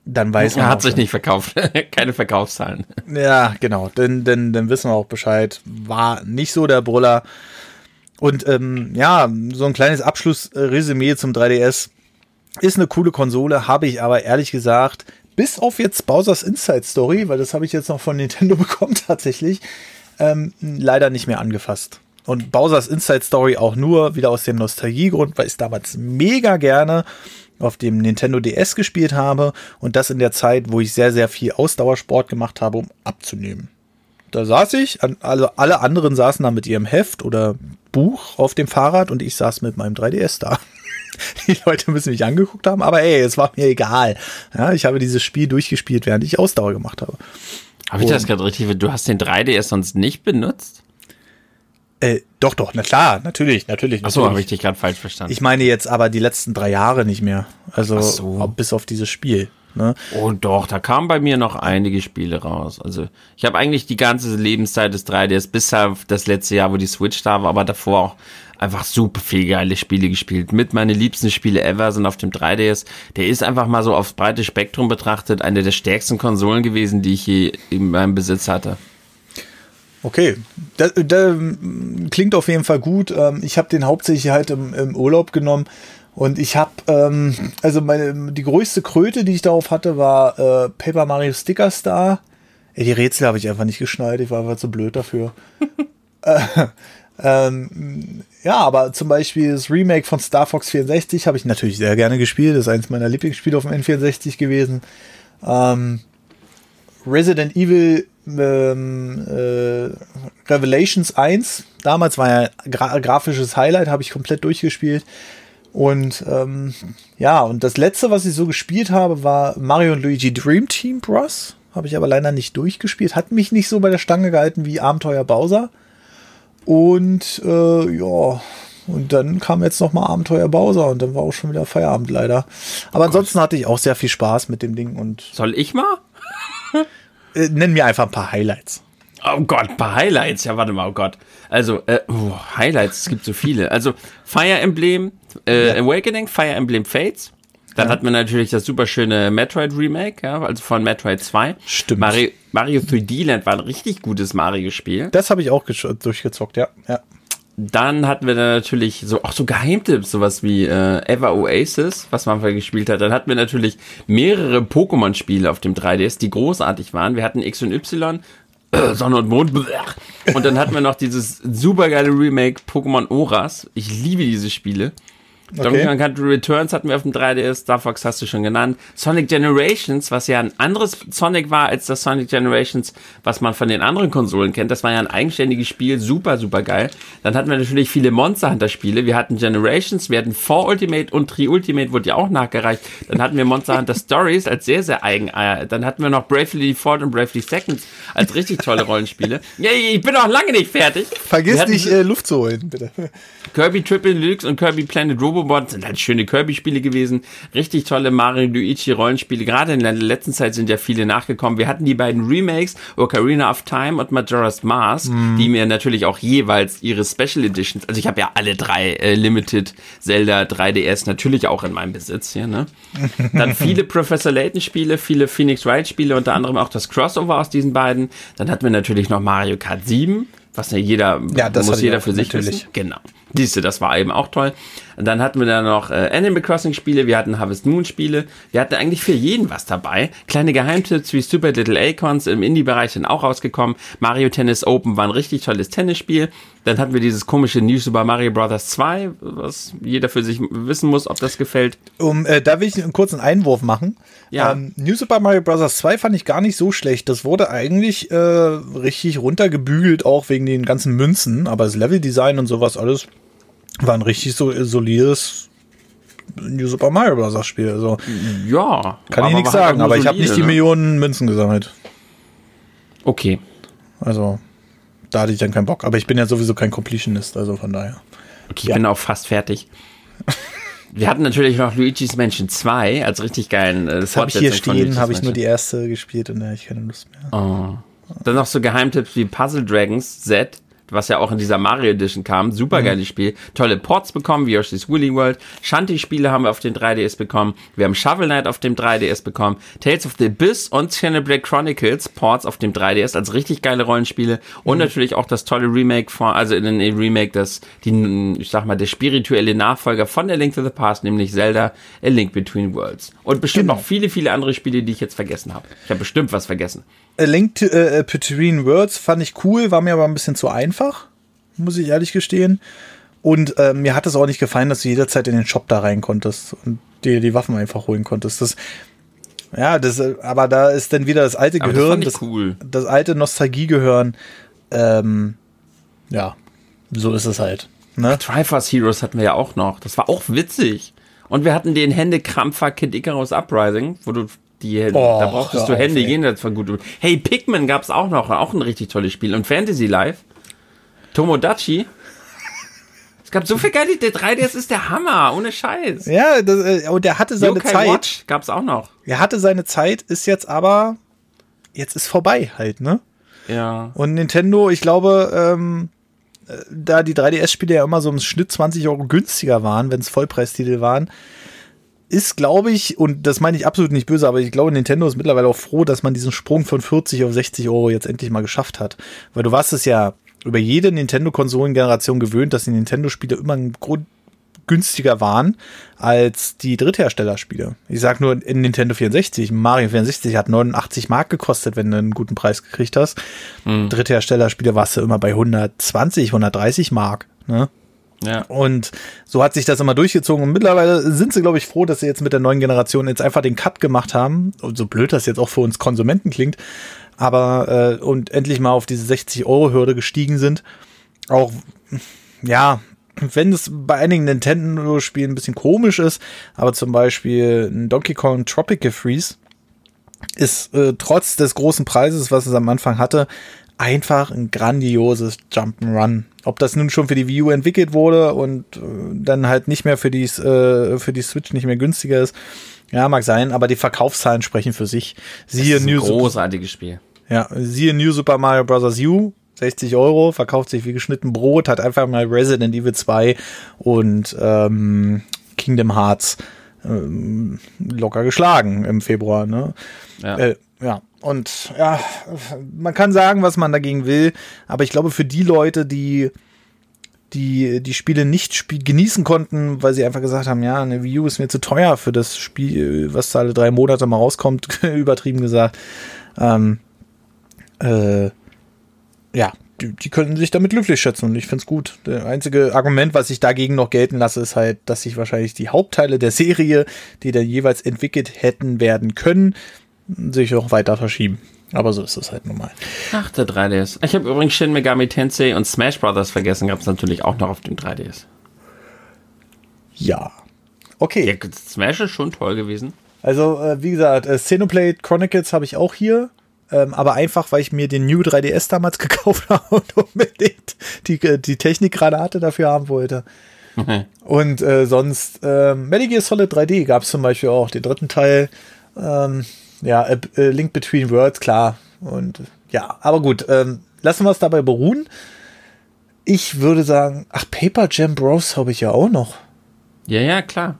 dann weiß man. Er hat sich nicht verkauft. Keine Verkaufszahlen. Ja, genau. Dann, dann, dann wissen wir auch Bescheid. War nicht so der Brüller. Und ähm, ja, so ein kleines Abschlussresümee zum 3DS. Ist eine coole Konsole, habe ich aber ehrlich gesagt, bis auf jetzt Bowser's Inside Story, weil das habe ich jetzt noch von Nintendo bekommen tatsächlich, ähm, leider nicht mehr angefasst. Und Bowser's Inside Story auch nur wieder aus dem Nostalgiegrund, weil ich es damals mega gerne auf dem Nintendo DS gespielt habe und das in der Zeit, wo ich sehr, sehr viel Ausdauersport gemacht habe, um abzunehmen. Da saß ich, also alle anderen saßen da mit ihrem Heft oder Buch auf dem Fahrrad und ich saß mit meinem 3DS da. Die Leute müssen mich angeguckt haben, aber ey, es war mir egal. Ja, ich habe dieses Spiel durchgespielt, während ich Ausdauer gemacht habe. Habe ich das gerade richtig? Du hast den 3DS sonst nicht benutzt? Äh, doch, doch, na klar, natürlich, natürlich. Achso, habe ich dich gerade falsch verstanden. Ich meine jetzt aber die letzten drei Jahre nicht mehr. Also so. bis auf dieses Spiel. Ne? Oh doch, da kamen bei mir noch einige Spiele raus. Also ich habe eigentlich die ganze Lebenszeit des 3DS bis auf das letzte Jahr, wo die Switch da war, aber davor auch einfach super viel geile Spiele gespielt. Mit meine liebsten Spiele ever sind auf dem 3DS. Der ist einfach mal so aufs breite Spektrum betrachtet eine der stärksten Konsolen gewesen, die ich je in meinem Besitz hatte. Okay, das, das klingt auf jeden Fall gut. Ähm, ich habe den hauptsächlich halt im, im, Urlaub genommen und ich habe, ähm, also meine, die größte Kröte, die ich darauf hatte, war äh, Paper Mario Sticker Star. Ey, die Rätsel habe ich einfach nicht geschnallt, ich war einfach zu blöd dafür. äh, ähm, ja, aber zum Beispiel das Remake von Star Fox 64 habe ich natürlich sehr gerne gespielt. Das ist eines meiner Lieblingsspiele auf dem N64 gewesen. Ähm, Resident Evil ähm, äh, Revelations 1. Damals war ja gra grafisches Highlight, habe ich komplett durchgespielt. Und ähm, ja, und das letzte, was ich so gespielt habe, war Mario und Luigi Dream Team Bros. Habe ich aber leider nicht durchgespielt. Hat mich nicht so bei der Stange gehalten wie Abenteuer Bowser. Und äh, ja, und dann kam jetzt noch mal Abenteuer Bowser und dann war auch schon wieder Feierabend leider. Aber oh ansonsten hatte ich auch sehr viel Spaß mit dem Ding und. Soll ich mal? äh, nenn mir einfach ein paar Highlights. Oh Gott, ein paar Highlights. Ja, warte mal, oh Gott. Also, äh, oh, Highlights, es gibt so viele. Also, Fire Emblem äh, ja. Awakening, Fire Emblem Fates. Dann ja. hat man natürlich das super schöne Metroid Remake, ja, also von Metroid 2. Stimmt. Mario, Mario 3D Land war ein richtig gutes Mario-Spiel. Das habe ich auch durchgezockt, ja. ja. Dann hatten wir dann natürlich so auch so Geheimtipps, sowas wie äh, Ever Oasis, was man vorher gespielt hat. Dann hatten wir natürlich mehrere Pokémon-Spiele auf dem 3DS, die großartig waren. Wir hatten X und Y, äh, Sonne und Mond. Und dann hatten wir noch dieses supergeile Remake Pokémon Oras. Ich liebe diese Spiele. Donkey Kong Country Returns hatten wir auf dem 3DS, Star Fox hast du schon genannt. Sonic Generations, was ja ein anderes Sonic war als das Sonic Generations, was man von den anderen Konsolen kennt. Das war ja ein eigenständiges Spiel, super, super geil. Dann hatten wir natürlich viele Monster Hunter Spiele. Wir hatten Generations, wir hatten 4 Ultimate und 3 Ultimate wurde ja auch nachgereicht. Dann hatten wir Monster Hunter Stories als sehr, sehr eigen. Äh, dann hatten wir noch Bravely Default und Bravely Seconds als richtig tolle Rollenspiele. Ja, ich bin auch lange nicht fertig. Vergiss nicht, äh, Luft zu holen, bitte. Kirby Triple Deluxe und Kirby Planet Robo Robobot sind halt schöne Kirby-Spiele gewesen. Richtig tolle Mario Luigi Rollenspiele. Gerade in der letzten Zeit sind ja viele nachgekommen. Wir hatten die beiden Remakes, Ocarina of Time und Majora's Mask, mm. die mir natürlich auch jeweils ihre Special Editions, also ich habe ja alle drei äh, Limited Zelda 3DS natürlich auch in meinem Besitz hier, ne? Dann viele Professor Layton Spiele, viele Phoenix Wright Spiele, unter anderem auch das Crossover aus diesen beiden. Dann hatten wir natürlich noch Mario Kart 7 was ja jeder ja, das muss jeder für sich natürlich. Wissen. Genau. Siehste, das war eben auch toll. Und dann hatten wir da noch äh, Animal Crossing Spiele, wir hatten Harvest Moon Spiele, wir hatten eigentlich für jeden was dabei. Kleine Geheimtipps wie Super Little Acorns im Indie-Bereich sind auch rausgekommen. Mario Tennis Open war ein richtig tolles Tennisspiel. Dann hatten wir dieses komische New Super Mario Bros. 2, was jeder für sich wissen muss, ob das gefällt. Um, äh, da will ich einen kurzen Einwurf machen. Ja. Ähm, New Super Mario Bros. 2 fand ich gar nicht so schlecht. Das wurde eigentlich äh, richtig runtergebügelt, auch wegen den ganzen Münzen. Aber das Leveldesign und sowas alles war ein richtig so solides New Super Mario Bros. Spiel. Also, ja. Kann ich nichts sagen, aber ich habe nicht die ne? Millionen Münzen gesammelt. Okay. Also, da hatte ich dann keinen Bock. Aber ich bin ja sowieso kein Completionist, also von daher. Okay, ich ja. bin auch fast fertig. Wir hatten natürlich noch Luigi's Mansion 2 als richtig geilen äh, Das habe ich hier stehen, habe ich nur die erste gespielt und da habe ich keine Lust mehr. Oh. Dann noch so Geheimtipps wie Puzzle Dragons Z was ja auch in dieser Mario Edition kam. Super geiles mhm. Spiel. Tolle Ports bekommen, wie Yoshi's Woolly World. Shanty-Spiele haben wir auf den 3DS bekommen. Wir haben Shovel Knight auf dem 3DS bekommen. Tales of the Abyss und Xenoblade Chronicles Ports auf dem 3DS als richtig geile Rollenspiele. Und mhm. natürlich auch das tolle Remake von, also in den Remake, das, die, ich sag mal, der spirituelle Nachfolger von A Link to the Past, nämlich Zelda A Link Between Worlds. Und bestimmt genau. noch viele, viele andere Spiele, die ich jetzt vergessen habe. Ich habe bestimmt was vergessen. A Link to, uh, Between Worlds fand ich cool, war mir aber ein bisschen zu einfach, muss ich ehrlich gestehen. Und äh, mir hat es auch nicht gefallen, dass du jederzeit in den Shop da rein konntest und dir die Waffen einfach holen konntest. Das, ja, das, aber da ist dann wieder das alte aber Gehirn, das, cool. das, alte Nostalgiegehirn. Ähm, ja, so ist es halt. Ne? Triforce Heroes hatten wir ja auch noch. Das war auch witzig. Und wir hatten den Händekrampfer Kid Icarus Uprising, wo du die, oh, da brauchtest du Hände jenseits von gut. Hey, Pikmin gab es auch noch, auch ein richtig tolles Spiel. Und Fantasy Life. Tomodachi. Es gab so viel geile, der 3DS ist der Hammer, ohne Scheiß. Ja, das, äh, und der hatte seine Yokai Zeit. Watch gab's auch noch. Er hatte seine Zeit, ist jetzt aber, jetzt ist vorbei halt, ne? Ja. Und Nintendo, ich glaube, ähm, äh, da die 3DS-Spiele ja immer so im Schnitt 20 Euro günstiger waren, wenn es Vollpreistitel waren, ist, glaube ich, und das meine ich absolut nicht böse, aber ich glaube, Nintendo ist mittlerweile auch froh, dass man diesen Sprung von 40 auf 60 Euro jetzt endlich mal geschafft hat. Weil du warst es ja über jede Nintendo-Konsolengeneration gewöhnt, dass die Nintendo-Spiele immer ein Grund günstiger waren als die Drittherstellerspiele. Ich sag nur in Nintendo 64, Mario 64 hat 89 Mark gekostet, wenn du einen guten Preis gekriegt hast. Mhm. Drittherstellerspiele warst du immer bei 120, 130 Mark. Ne? Ja. Und so hat sich das immer durchgezogen. Und mittlerweile sind sie, glaube ich, froh, dass sie jetzt mit der neuen Generation jetzt einfach den Cut gemacht haben. Und so blöd das jetzt auch für uns Konsumenten klingt. Aber, äh, und endlich mal auf diese 60-Euro-Hürde gestiegen sind. Auch, ja, wenn es bei einigen Nintendo-Spielen ein bisschen komisch ist, aber zum Beispiel ein Donkey Kong Tropical Freeze ist äh, trotz des großen Preises, was es am Anfang hatte, einfach ein grandioses Jump'n'Run. Ob das nun schon für die Wii U entwickelt wurde und äh, dann halt nicht mehr für die, äh, für die Switch nicht mehr günstiger ist, ja, mag sein, aber die Verkaufszahlen sprechen für sich. Siehe das ist ein New großartiges Spiel. Ja, siehe New Super Mario Bros. U, 60 Euro, verkauft sich wie geschnitten Brot, hat einfach mal Resident Evil 2 und ähm, Kingdom Hearts ähm, locker geschlagen im Februar. Ne? Ja. Äh, ja, und ja, man kann sagen, was man dagegen will, aber ich glaube, für die Leute, die die die Spiele nicht spiel genießen konnten, weil sie einfach gesagt haben, ja, eine Wii U ist mir zu teuer für das Spiel, was da alle drei Monate mal rauskommt, übertrieben gesagt. Ähm, äh, ja, die, die könnten sich damit glücklich schätzen und ich finde es gut. Der einzige Argument, was ich dagegen noch gelten lasse, ist halt, dass sich wahrscheinlich die Hauptteile der Serie, die dann jeweils entwickelt hätten werden können, sich auch weiter verschieben. Aber so ist es halt nun mal. Ach, der 3DS. Ich habe übrigens Shin Megami Tensei und Smash Brothers vergessen, gab es natürlich auch noch auf dem 3DS. Ja. Okay. Ja, Smash ist schon toll gewesen. Also, äh, wie gesagt, äh, Xenoblade Chronicles habe ich auch hier. Ähm, aber einfach, weil ich mir den New 3DS damals gekauft habe und unbedingt die, die Technikgranate dafür haben wollte. Mhm. Und äh, sonst, äh, Metal Gear Solid 3D gab es zum Beispiel auch, den dritten Teil. Ähm, ja, äh, äh, Link Between Worlds, klar. Und ja, aber gut, ähm, lassen wir es dabei beruhen. Ich würde sagen, ach, Paper Jam Bros habe ich ja auch noch. Ja, ja, klar.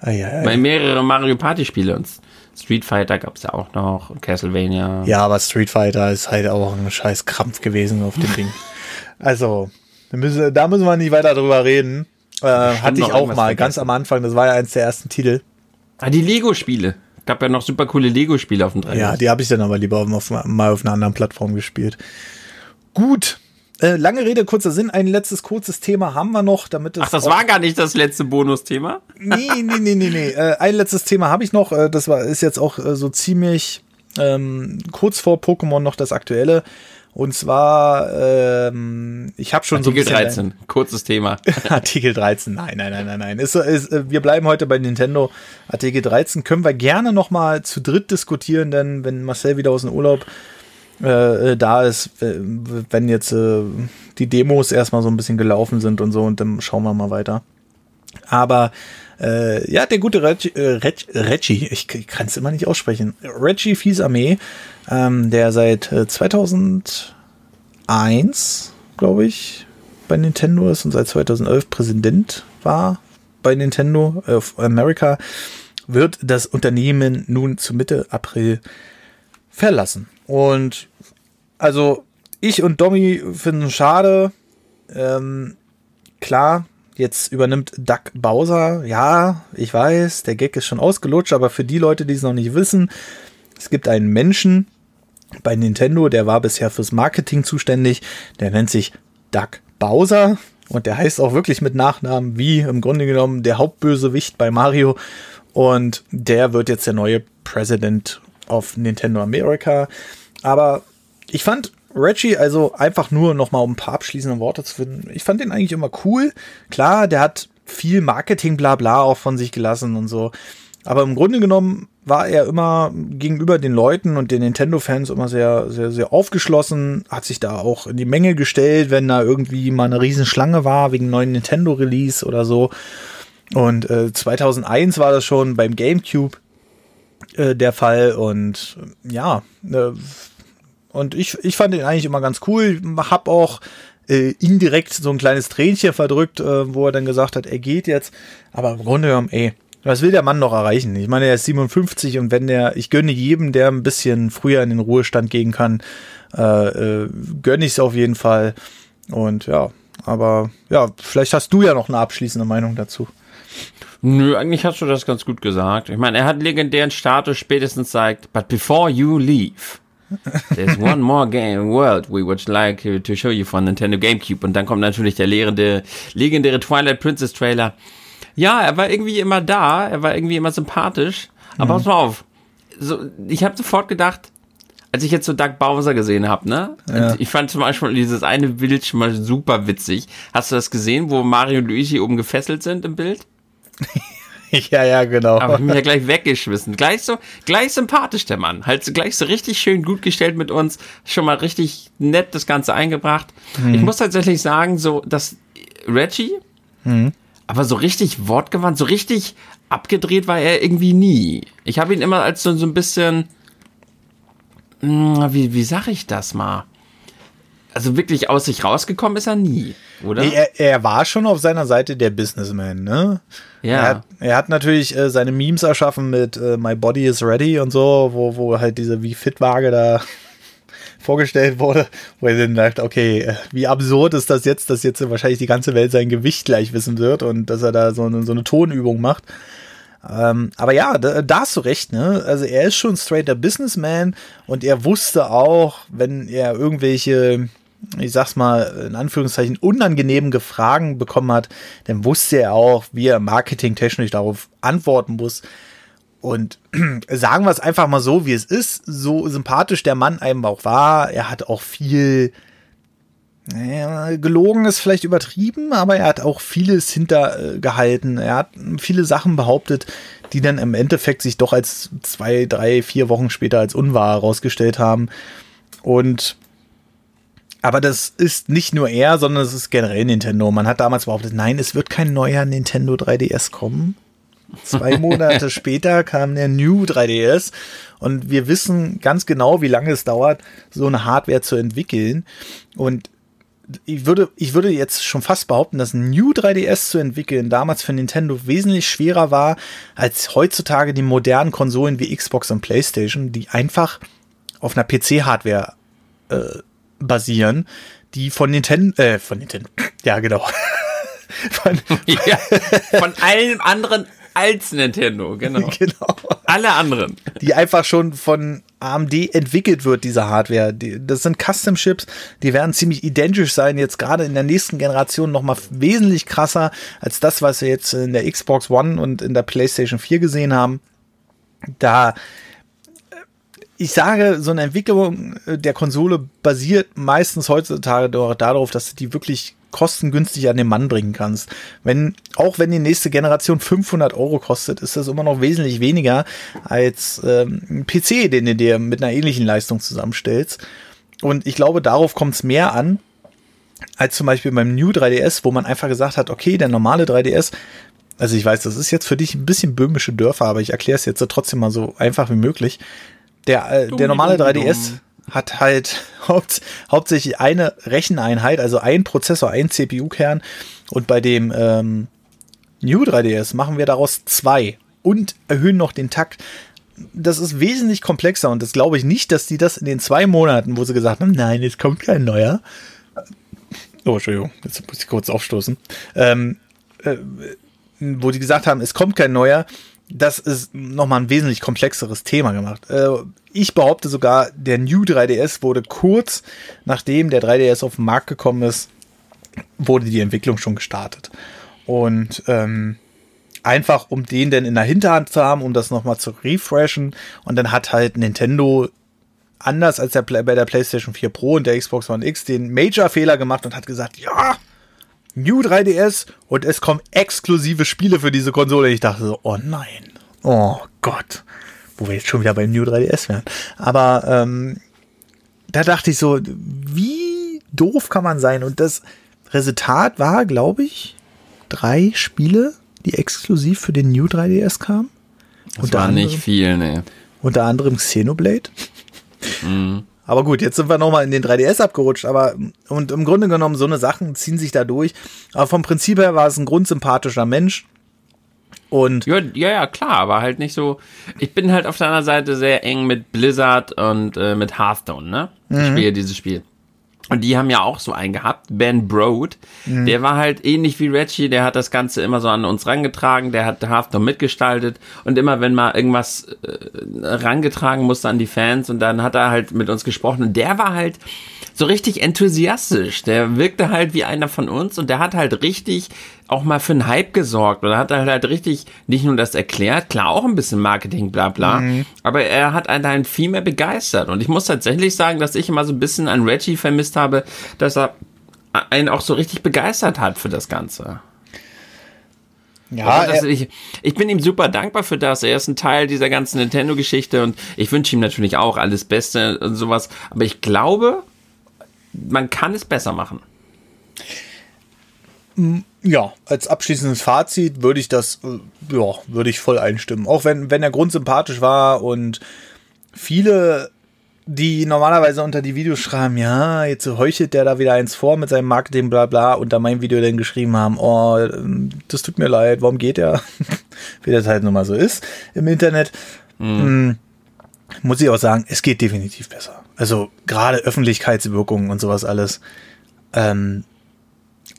Ah, ja, ja. Bei mehrere Mario Party Spiele und Street Fighter gab es ja auch noch, Castlevania. Ja, aber Street Fighter ist halt auch ein scheiß Krampf gewesen auf dem Ding. Also, da müssen, da müssen wir nicht weiter drüber reden. Äh, hatte ich auch mal, vergessen. ganz am Anfang, das war ja eins der ersten Titel. Ah, die Lego-Spiele. Gab ja noch super coole Lego-Spiele auf dem 3 Ja, die habe ich dann aber lieber auf, mal auf einer anderen Plattform gespielt. Gut, äh, lange Rede, kurzer Sinn. Ein letztes kurzes Thema haben wir noch, damit es. Ach, das war gar nicht das letzte Bonusthema? Nee, nee, nee, nee, nee. Äh, ein letztes Thema habe ich noch. Äh, das war, ist jetzt auch so ziemlich ähm, kurz vor Pokémon noch das aktuelle. Und zwar, ähm, ich habe schon Artikel so ein bisschen 13, kurzes Thema. Artikel 13, nein, nein, nein, nein, nein. Ist, ist, äh, wir bleiben heute bei Nintendo. Artikel 13 können wir gerne noch mal zu dritt diskutieren, denn wenn Marcel wieder aus dem Urlaub äh, da ist, wenn jetzt äh, die Demos erstmal so ein bisschen gelaufen sind und so und dann schauen wir mal weiter. Aber äh, ja, der gute Reggie, äh, Reg, Reggie ich, ich kann es immer nicht aussprechen, Reggie Fils-Armee, ähm, der seit äh, 2001, glaube ich, bei Nintendo ist und seit 2011 Präsident war bei Nintendo of America, wird das Unternehmen nun zu Mitte April verlassen. Und also ich und Domi finden es schade. Ähm, klar, jetzt übernimmt Doug Bowser. Ja, ich weiß, der Gag ist schon ausgelutscht, aber für die Leute, die es noch nicht wissen, es gibt einen Menschen bei Nintendo, der war bisher fürs Marketing zuständig. Der nennt sich Doug Bowser und der heißt auch wirklich mit Nachnamen wie im Grunde genommen der Hauptbösewicht bei Mario. Und der wird jetzt der neue President of Nintendo America. Aber ich fand Reggie, also einfach nur nochmal um ein paar abschließende Worte zu finden, ich fand den eigentlich immer cool. Klar, der hat viel Marketing, bla bla auch von sich gelassen und so. Aber im Grunde genommen war er immer gegenüber den Leuten und den Nintendo-Fans immer sehr, sehr, sehr aufgeschlossen, hat sich da auch in die Menge gestellt, wenn da irgendwie mal eine Riesenschlange war wegen neuen Nintendo-Release oder so. Und äh, 2001 war das schon beim GameCube äh, der Fall und ja, äh, und ich, ich fand ihn eigentlich immer ganz cool, hab auch äh, indirekt so ein kleines Tränchen verdrückt, äh, wo er dann gesagt hat, er geht jetzt, aber im Grunde genommen, ey, was will der Mann noch erreichen? Ich meine, er ist 57 und wenn der, ich gönne jedem, der ein bisschen früher in den Ruhestand gehen kann, äh, äh, gönne ich es auf jeden Fall. Und ja, aber ja, vielleicht hast du ja noch eine abschließende Meinung dazu. Nö, eigentlich hast du das ganz gut gesagt. Ich meine, er hat legendären Status spätestens sagt, but before you leave, there's one more game world we would like to show you von Nintendo GameCube. Und dann kommt natürlich der legendäre, legendäre Twilight Princess Trailer ja, er war irgendwie immer da, er war irgendwie immer sympathisch. Aber mhm. pass mal auf. So, ich habe sofort gedacht, als ich jetzt so Doug Bowser gesehen habe, ne? Ja. Ich fand zum Beispiel dieses eine Bild schon mal super witzig. Hast du das gesehen, wo Mario und Luigi oben gefesselt sind im Bild? ja, ja, genau. Aber ich mich ja gleich weggeschmissen. Gleich so, gleich sympathisch der Mann. Halt so, gleich so richtig schön gut gestellt mit uns. Schon mal richtig nett das Ganze eingebracht. Mhm. Ich muss tatsächlich sagen, so, dass Reggie, mhm. Aber so richtig wortgewandt, so richtig abgedreht war er irgendwie nie. Ich habe ihn immer als so, so ein bisschen, hm, wie, wie sag ich das mal? Also wirklich aus sich rausgekommen ist er nie, oder? Nee, er, er, war schon auf seiner Seite der Businessman, ne? Ja. Er hat, er hat natürlich äh, seine Memes erschaffen mit äh, My Body is Ready und so, wo, wo halt diese wie Fit-Waage da vorgestellt wurde, wo er dann dachte, okay, äh, wie absurd ist das jetzt, dass jetzt wahrscheinlich die ganze Welt sein Gewicht gleich wissen wird und dass er da so eine, so eine Tonübung macht. Ähm, aber ja, da, da, hast du recht, ne? Also er ist schon straighter Businessman und er wusste auch, wenn er irgendwelche, ich sag's mal, in Anführungszeichen unangenehmen Fragen bekommen hat, dann wusste er auch, wie er marketingtechnisch darauf antworten muss. Und sagen wir es einfach mal so, wie es ist, so sympathisch der Mann einem auch war, er hat auch viel gelogen ist vielleicht übertrieben, aber er hat auch vieles hintergehalten. Er hat viele Sachen behauptet, die dann im Endeffekt sich doch als zwei, drei, vier Wochen später als unwahr herausgestellt haben. Und aber das ist nicht nur er, sondern es ist generell Nintendo. Man hat damals behauptet, nein, es wird kein neuer Nintendo 3DS kommen. Zwei Monate später kam der New 3DS und wir wissen ganz genau, wie lange es dauert, so eine Hardware zu entwickeln. Und ich würde, ich würde jetzt schon fast behaupten, dass ein New 3DS zu entwickeln damals für Nintendo wesentlich schwerer war als heutzutage die modernen Konsolen wie Xbox und PlayStation, die einfach auf einer PC-Hardware äh, basieren, die von Nintendo, äh, von Nintendo, ja genau. von, ja, von allen anderen als Nintendo, genau. genau. Alle anderen. Die einfach schon von AMD entwickelt wird, diese Hardware. Die, das sind Custom-Chips, die werden ziemlich identisch sein, jetzt gerade in der nächsten Generation nochmal wesentlich krasser als das, was wir jetzt in der Xbox One und in der PlayStation 4 gesehen haben. Da ich sage, so eine Entwicklung der Konsole basiert meistens heutzutage darauf, dass die wirklich kostengünstig an den Mann bringen kannst. Wenn, auch wenn die nächste Generation 500 Euro kostet, ist das immer noch wesentlich weniger als ähm, ein PC, den du dir mit einer ähnlichen Leistung zusammenstellst. Und ich glaube, darauf kommt es mehr an, als zum Beispiel beim New 3DS, wo man einfach gesagt hat, okay, der normale 3DS, also ich weiß, das ist jetzt für dich ein bisschen böhmische Dörfer, aber ich erkläre es jetzt trotzdem mal so einfach wie möglich. Der, äh, der normale 3DS hat halt haupt, hauptsächlich eine Recheneinheit, also ein Prozessor, ein CPU-Kern. Und bei dem ähm, New 3DS machen wir daraus zwei und erhöhen noch den Takt. Das ist wesentlich komplexer und das glaube ich nicht, dass die das in den zwei Monaten, wo sie gesagt haben, nein, jetzt kommt kein neuer. Oh, Entschuldigung, jetzt muss ich kurz aufstoßen. Ähm, äh, wo die gesagt haben, es kommt kein neuer, das ist nochmal ein wesentlich komplexeres Thema gemacht. Äh, ich behaupte sogar, der New 3DS wurde kurz nachdem der 3DS auf den Markt gekommen ist, wurde die Entwicklung schon gestartet. Und ähm, einfach um den denn in der Hinterhand zu haben, um das nochmal zu refreshen. Und dann hat halt Nintendo anders als der, bei der PlayStation 4 Pro und der Xbox One X den Major-Fehler gemacht und hat gesagt, ja, New 3DS und es kommen exklusive Spiele für diese Konsole. Ich dachte so, oh nein, oh Gott, wo wir jetzt schon wieder beim New 3DS wären. Aber ähm, da dachte ich so, wie doof kann man sein? Und das Resultat war, glaube ich, drei Spiele, die exklusiv für den New 3DS kamen. Das unter war anderem, nicht viel, ne. Unter anderem Xenoblade. Mhm. Aber gut, jetzt sind wir nochmal in den 3DS abgerutscht, aber und im Grunde genommen, so eine Sachen ziehen sich da durch. Aber vom Prinzip her war es ein grundsympathischer Mensch. Und ja, ja, ja, klar, aber halt nicht so. Ich bin halt auf der anderen Seite sehr eng mit Blizzard und äh, mit Hearthstone, ne? Ich mhm. spiele dieses Spiel. Und die haben ja auch so einen gehabt, Ben Broad. Mhm. Der war halt ähnlich wie Reggie, der hat das Ganze immer so an uns rangetragen, der hat Halftone mitgestaltet und immer wenn mal irgendwas äh, rangetragen musste an die Fans und dann hat er halt mit uns gesprochen und der war halt so richtig enthusiastisch. Der wirkte halt wie einer von uns und der hat halt richtig auch mal für einen Hype gesorgt oder hat halt richtig nicht nur das erklärt, klar auch ein bisschen Marketing, bla bla, mhm. aber er hat einen halt viel mehr begeistert und ich muss tatsächlich sagen, dass ich immer so ein bisschen an Reggie vermisst habe, dass er einen auch so richtig begeistert hat für das Ganze. Ja, also ich, ich bin ihm super dankbar für das. Er ist ein Teil dieser ganzen Nintendo-Geschichte und ich wünsche ihm natürlich auch alles Beste und sowas. Aber ich glaube, man kann es besser machen. Ja, als abschließendes Fazit würde ich das, äh, ja, würde ich voll einstimmen. Auch wenn, wenn der Grund sympathisch war und viele, die normalerweise unter die Videos schreiben, ja, jetzt heuchelt der da wieder eins vor mit seinem Marketing, bla bla, unter meinem Video dann geschrieben haben, oh, das tut mir leid, warum geht der? Wie das halt nun mal so ist im Internet. Mhm. Muss ich auch sagen, es geht definitiv besser. Also gerade Öffentlichkeitswirkungen und sowas alles. Ähm,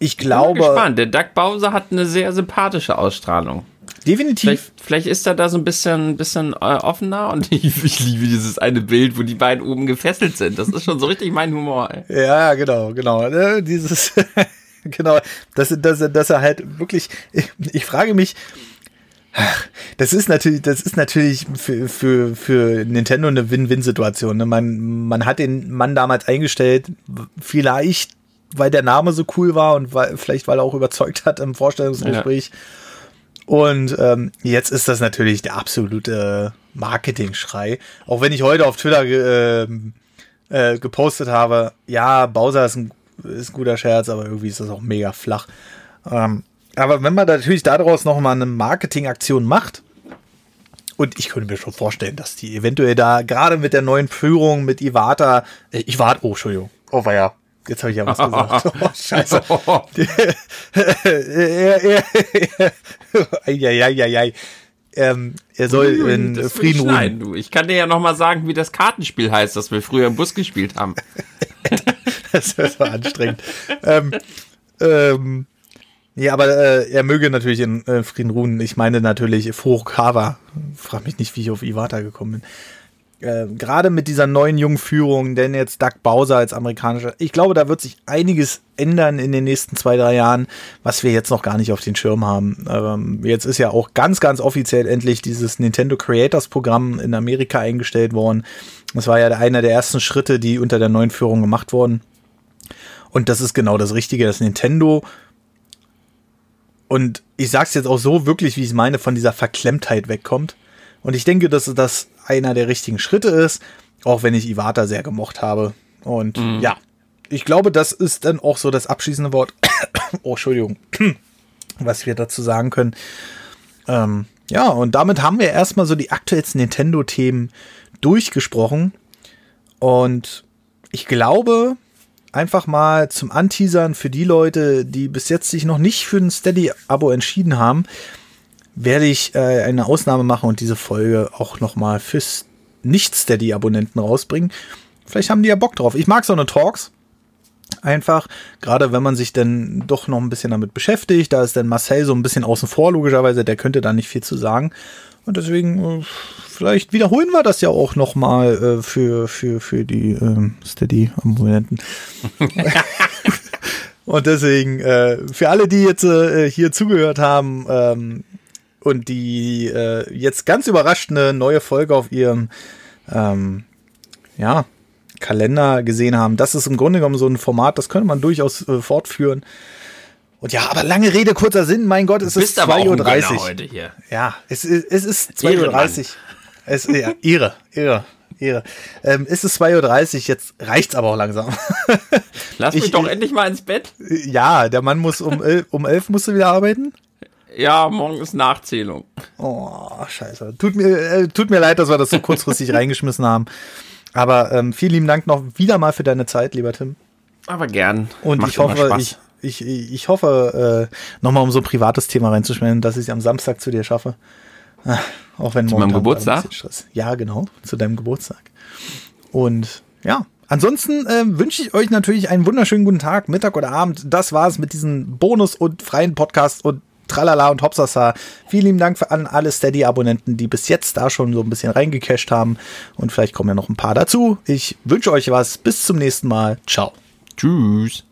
ich glaube. Ich bin gespannt. Der Doug Bowser hat eine sehr sympathische Ausstrahlung. Definitiv. Vielleicht, vielleicht ist er da so ein bisschen, bisschen äh, offener und ich, ich, liebe dieses eine Bild, wo die beiden oben gefesselt sind. Das ist schon so richtig mein Humor. Ey. Ja, genau, genau. Äh, dieses, genau, dass, dass, dass er halt wirklich, ich, ich frage mich, das ist natürlich, das ist natürlich für, für, für Nintendo eine Win-Win-Situation. Ne? Man, man hat den Mann damals eingestellt, vielleicht, weil der Name so cool war und weil, vielleicht, weil er auch überzeugt hat im Vorstellungsgespräch. Ja. Und ähm, jetzt ist das natürlich der absolute Marketing-Schrei. Auch wenn ich heute auf Twitter ge, äh, äh, gepostet habe, ja, Bowser ist ein, ist ein guter Scherz, aber irgendwie ist das auch mega flach. Ähm, aber wenn man natürlich daraus noch mal eine Marketingaktion macht, und ich könnte mir schon vorstellen, dass die eventuell da gerade mit der neuen Führung mit Iwata, äh, Iwata, oh, Entschuldigung, oh, war ja, jetzt habe ich ja was gesagt. Oh, scheiße. Eieieiei. Ähm, er soll Ui, in Frieden ruhen. Du. Ich kann dir ja noch mal sagen, wie das Kartenspiel heißt, das wir früher im Bus gespielt haben. das so anstrengend. ähm, ähm, ja, aber äh, er möge natürlich in äh, Frieden ruhen. Ich meine natürlich Furukawa. Frag mich nicht, wie ich auf Iwata gekommen bin. Äh, Gerade mit dieser neuen jungen Führung, denn jetzt Doug Bowser als amerikanischer, ich glaube, da wird sich einiges ändern in den nächsten zwei, drei Jahren, was wir jetzt noch gar nicht auf den Schirm haben. Ähm, jetzt ist ja auch ganz, ganz offiziell endlich dieses Nintendo Creators Programm in Amerika eingestellt worden. Das war ja einer der ersten Schritte, die unter der neuen Führung gemacht wurden. Und das ist genau das Richtige, dass Nintendo und ich sag's jetzt auch so wirklich, wie ich es meine, von dieser Verklemmtheit wegkommt. Und ich denke, dass das einer der richtigen Schritte ist, auch wenn ich Iwata sehr gemocht habe. Und mhm. ja, ich glaube, das ist dann auch so das abschließende Wort. oh, Entschuldigung. Was wir dazu sagen können. Ähm, ja, und damit haben wir erstmal so die aktuellsten Nintendo-Themen durchgesprochen. Und ich glaube, einfach mal zum Anteasern für die Leute, die bis jetzt sich noch nicht für ein Steady-Abo entschieden haben, werde ich äh, eine Ausnahme machen und diese Folge auch noch mal fürs Nicht-Steady-Abonnenten rausbringen. Vielleicht haben die ja Bock drauf. Ich mag so eine Talks. Einfach, gerade wenn man sich dann doch noch ein bisschen damit beschäftigt, da ist dann Marcel so ein bisschen außen vor, logischerweise, der könnte da nicht viel zu sagen. Und deswegen, äh, vielleicht wiederholen wir das ja auch noch mal äh, für, für, für die ähm, Steady-Abonnenten. und deswegen, äh, für alle, die jetzt äh, hier zugehört haben ähm, und die äh, jetzt ganz überrascht eine neue Folge auf ihrem ähm, ja, Kalender gesehen haben, das ist im Grunde genommen so ein Format, das könnte man durchaus äh, fortführen. Und ja, aber lange Rede, kurzer Sinn, mein Gott, es ist 2.30 Uhr. heute hier. Ja, es, es ist 2.30 Uhr. Es, ja, ihre, ihre, ihre. Ähm, es ist 2.30 Uhr, jetzt reicht's aber auch langsam. Lass mich ich, doch endlich mal ins Bett. Ja, der Mann muss um, elf, um elf musst du wieder arbeiten. Ja, morgen ist Nachzählung. Oh, scheiße. Tut mir, äh, tut mir leid, dass wir das so kurzfristig reingeschmissen haben. Aber ähm, vielen lieben Dank noch wieder mal für deine Zeit, lieber Tim. Aber gern. Und Macht ich hoffe, ich, ich, ich hoffe, äh, nochmal um so ein privates Thema reinzuschmelzen, dass ich es am Samstag zu dir schaffe. Ah, auch wenn zu meinem Geburtstag? Ja, genau, zu deinem Geburtstag. Und ja, ansonsten äh, wünsche ich euch natürlich einen wunderschönen guten Tag, Mittag oder Abend. Das war's mit diesem Bonus- und freien Podcast und Tralala und Hopsasa. Vielen lieben Dank an alle Steady-Abonnenten, die bis jetzt da schon so ein bisschen reingecasht haben. Und vielleicht kommen ja noch ein paar dazu. Ich wünsche euch was. Bis zum nächsten Mal. Ciao. Tschüss.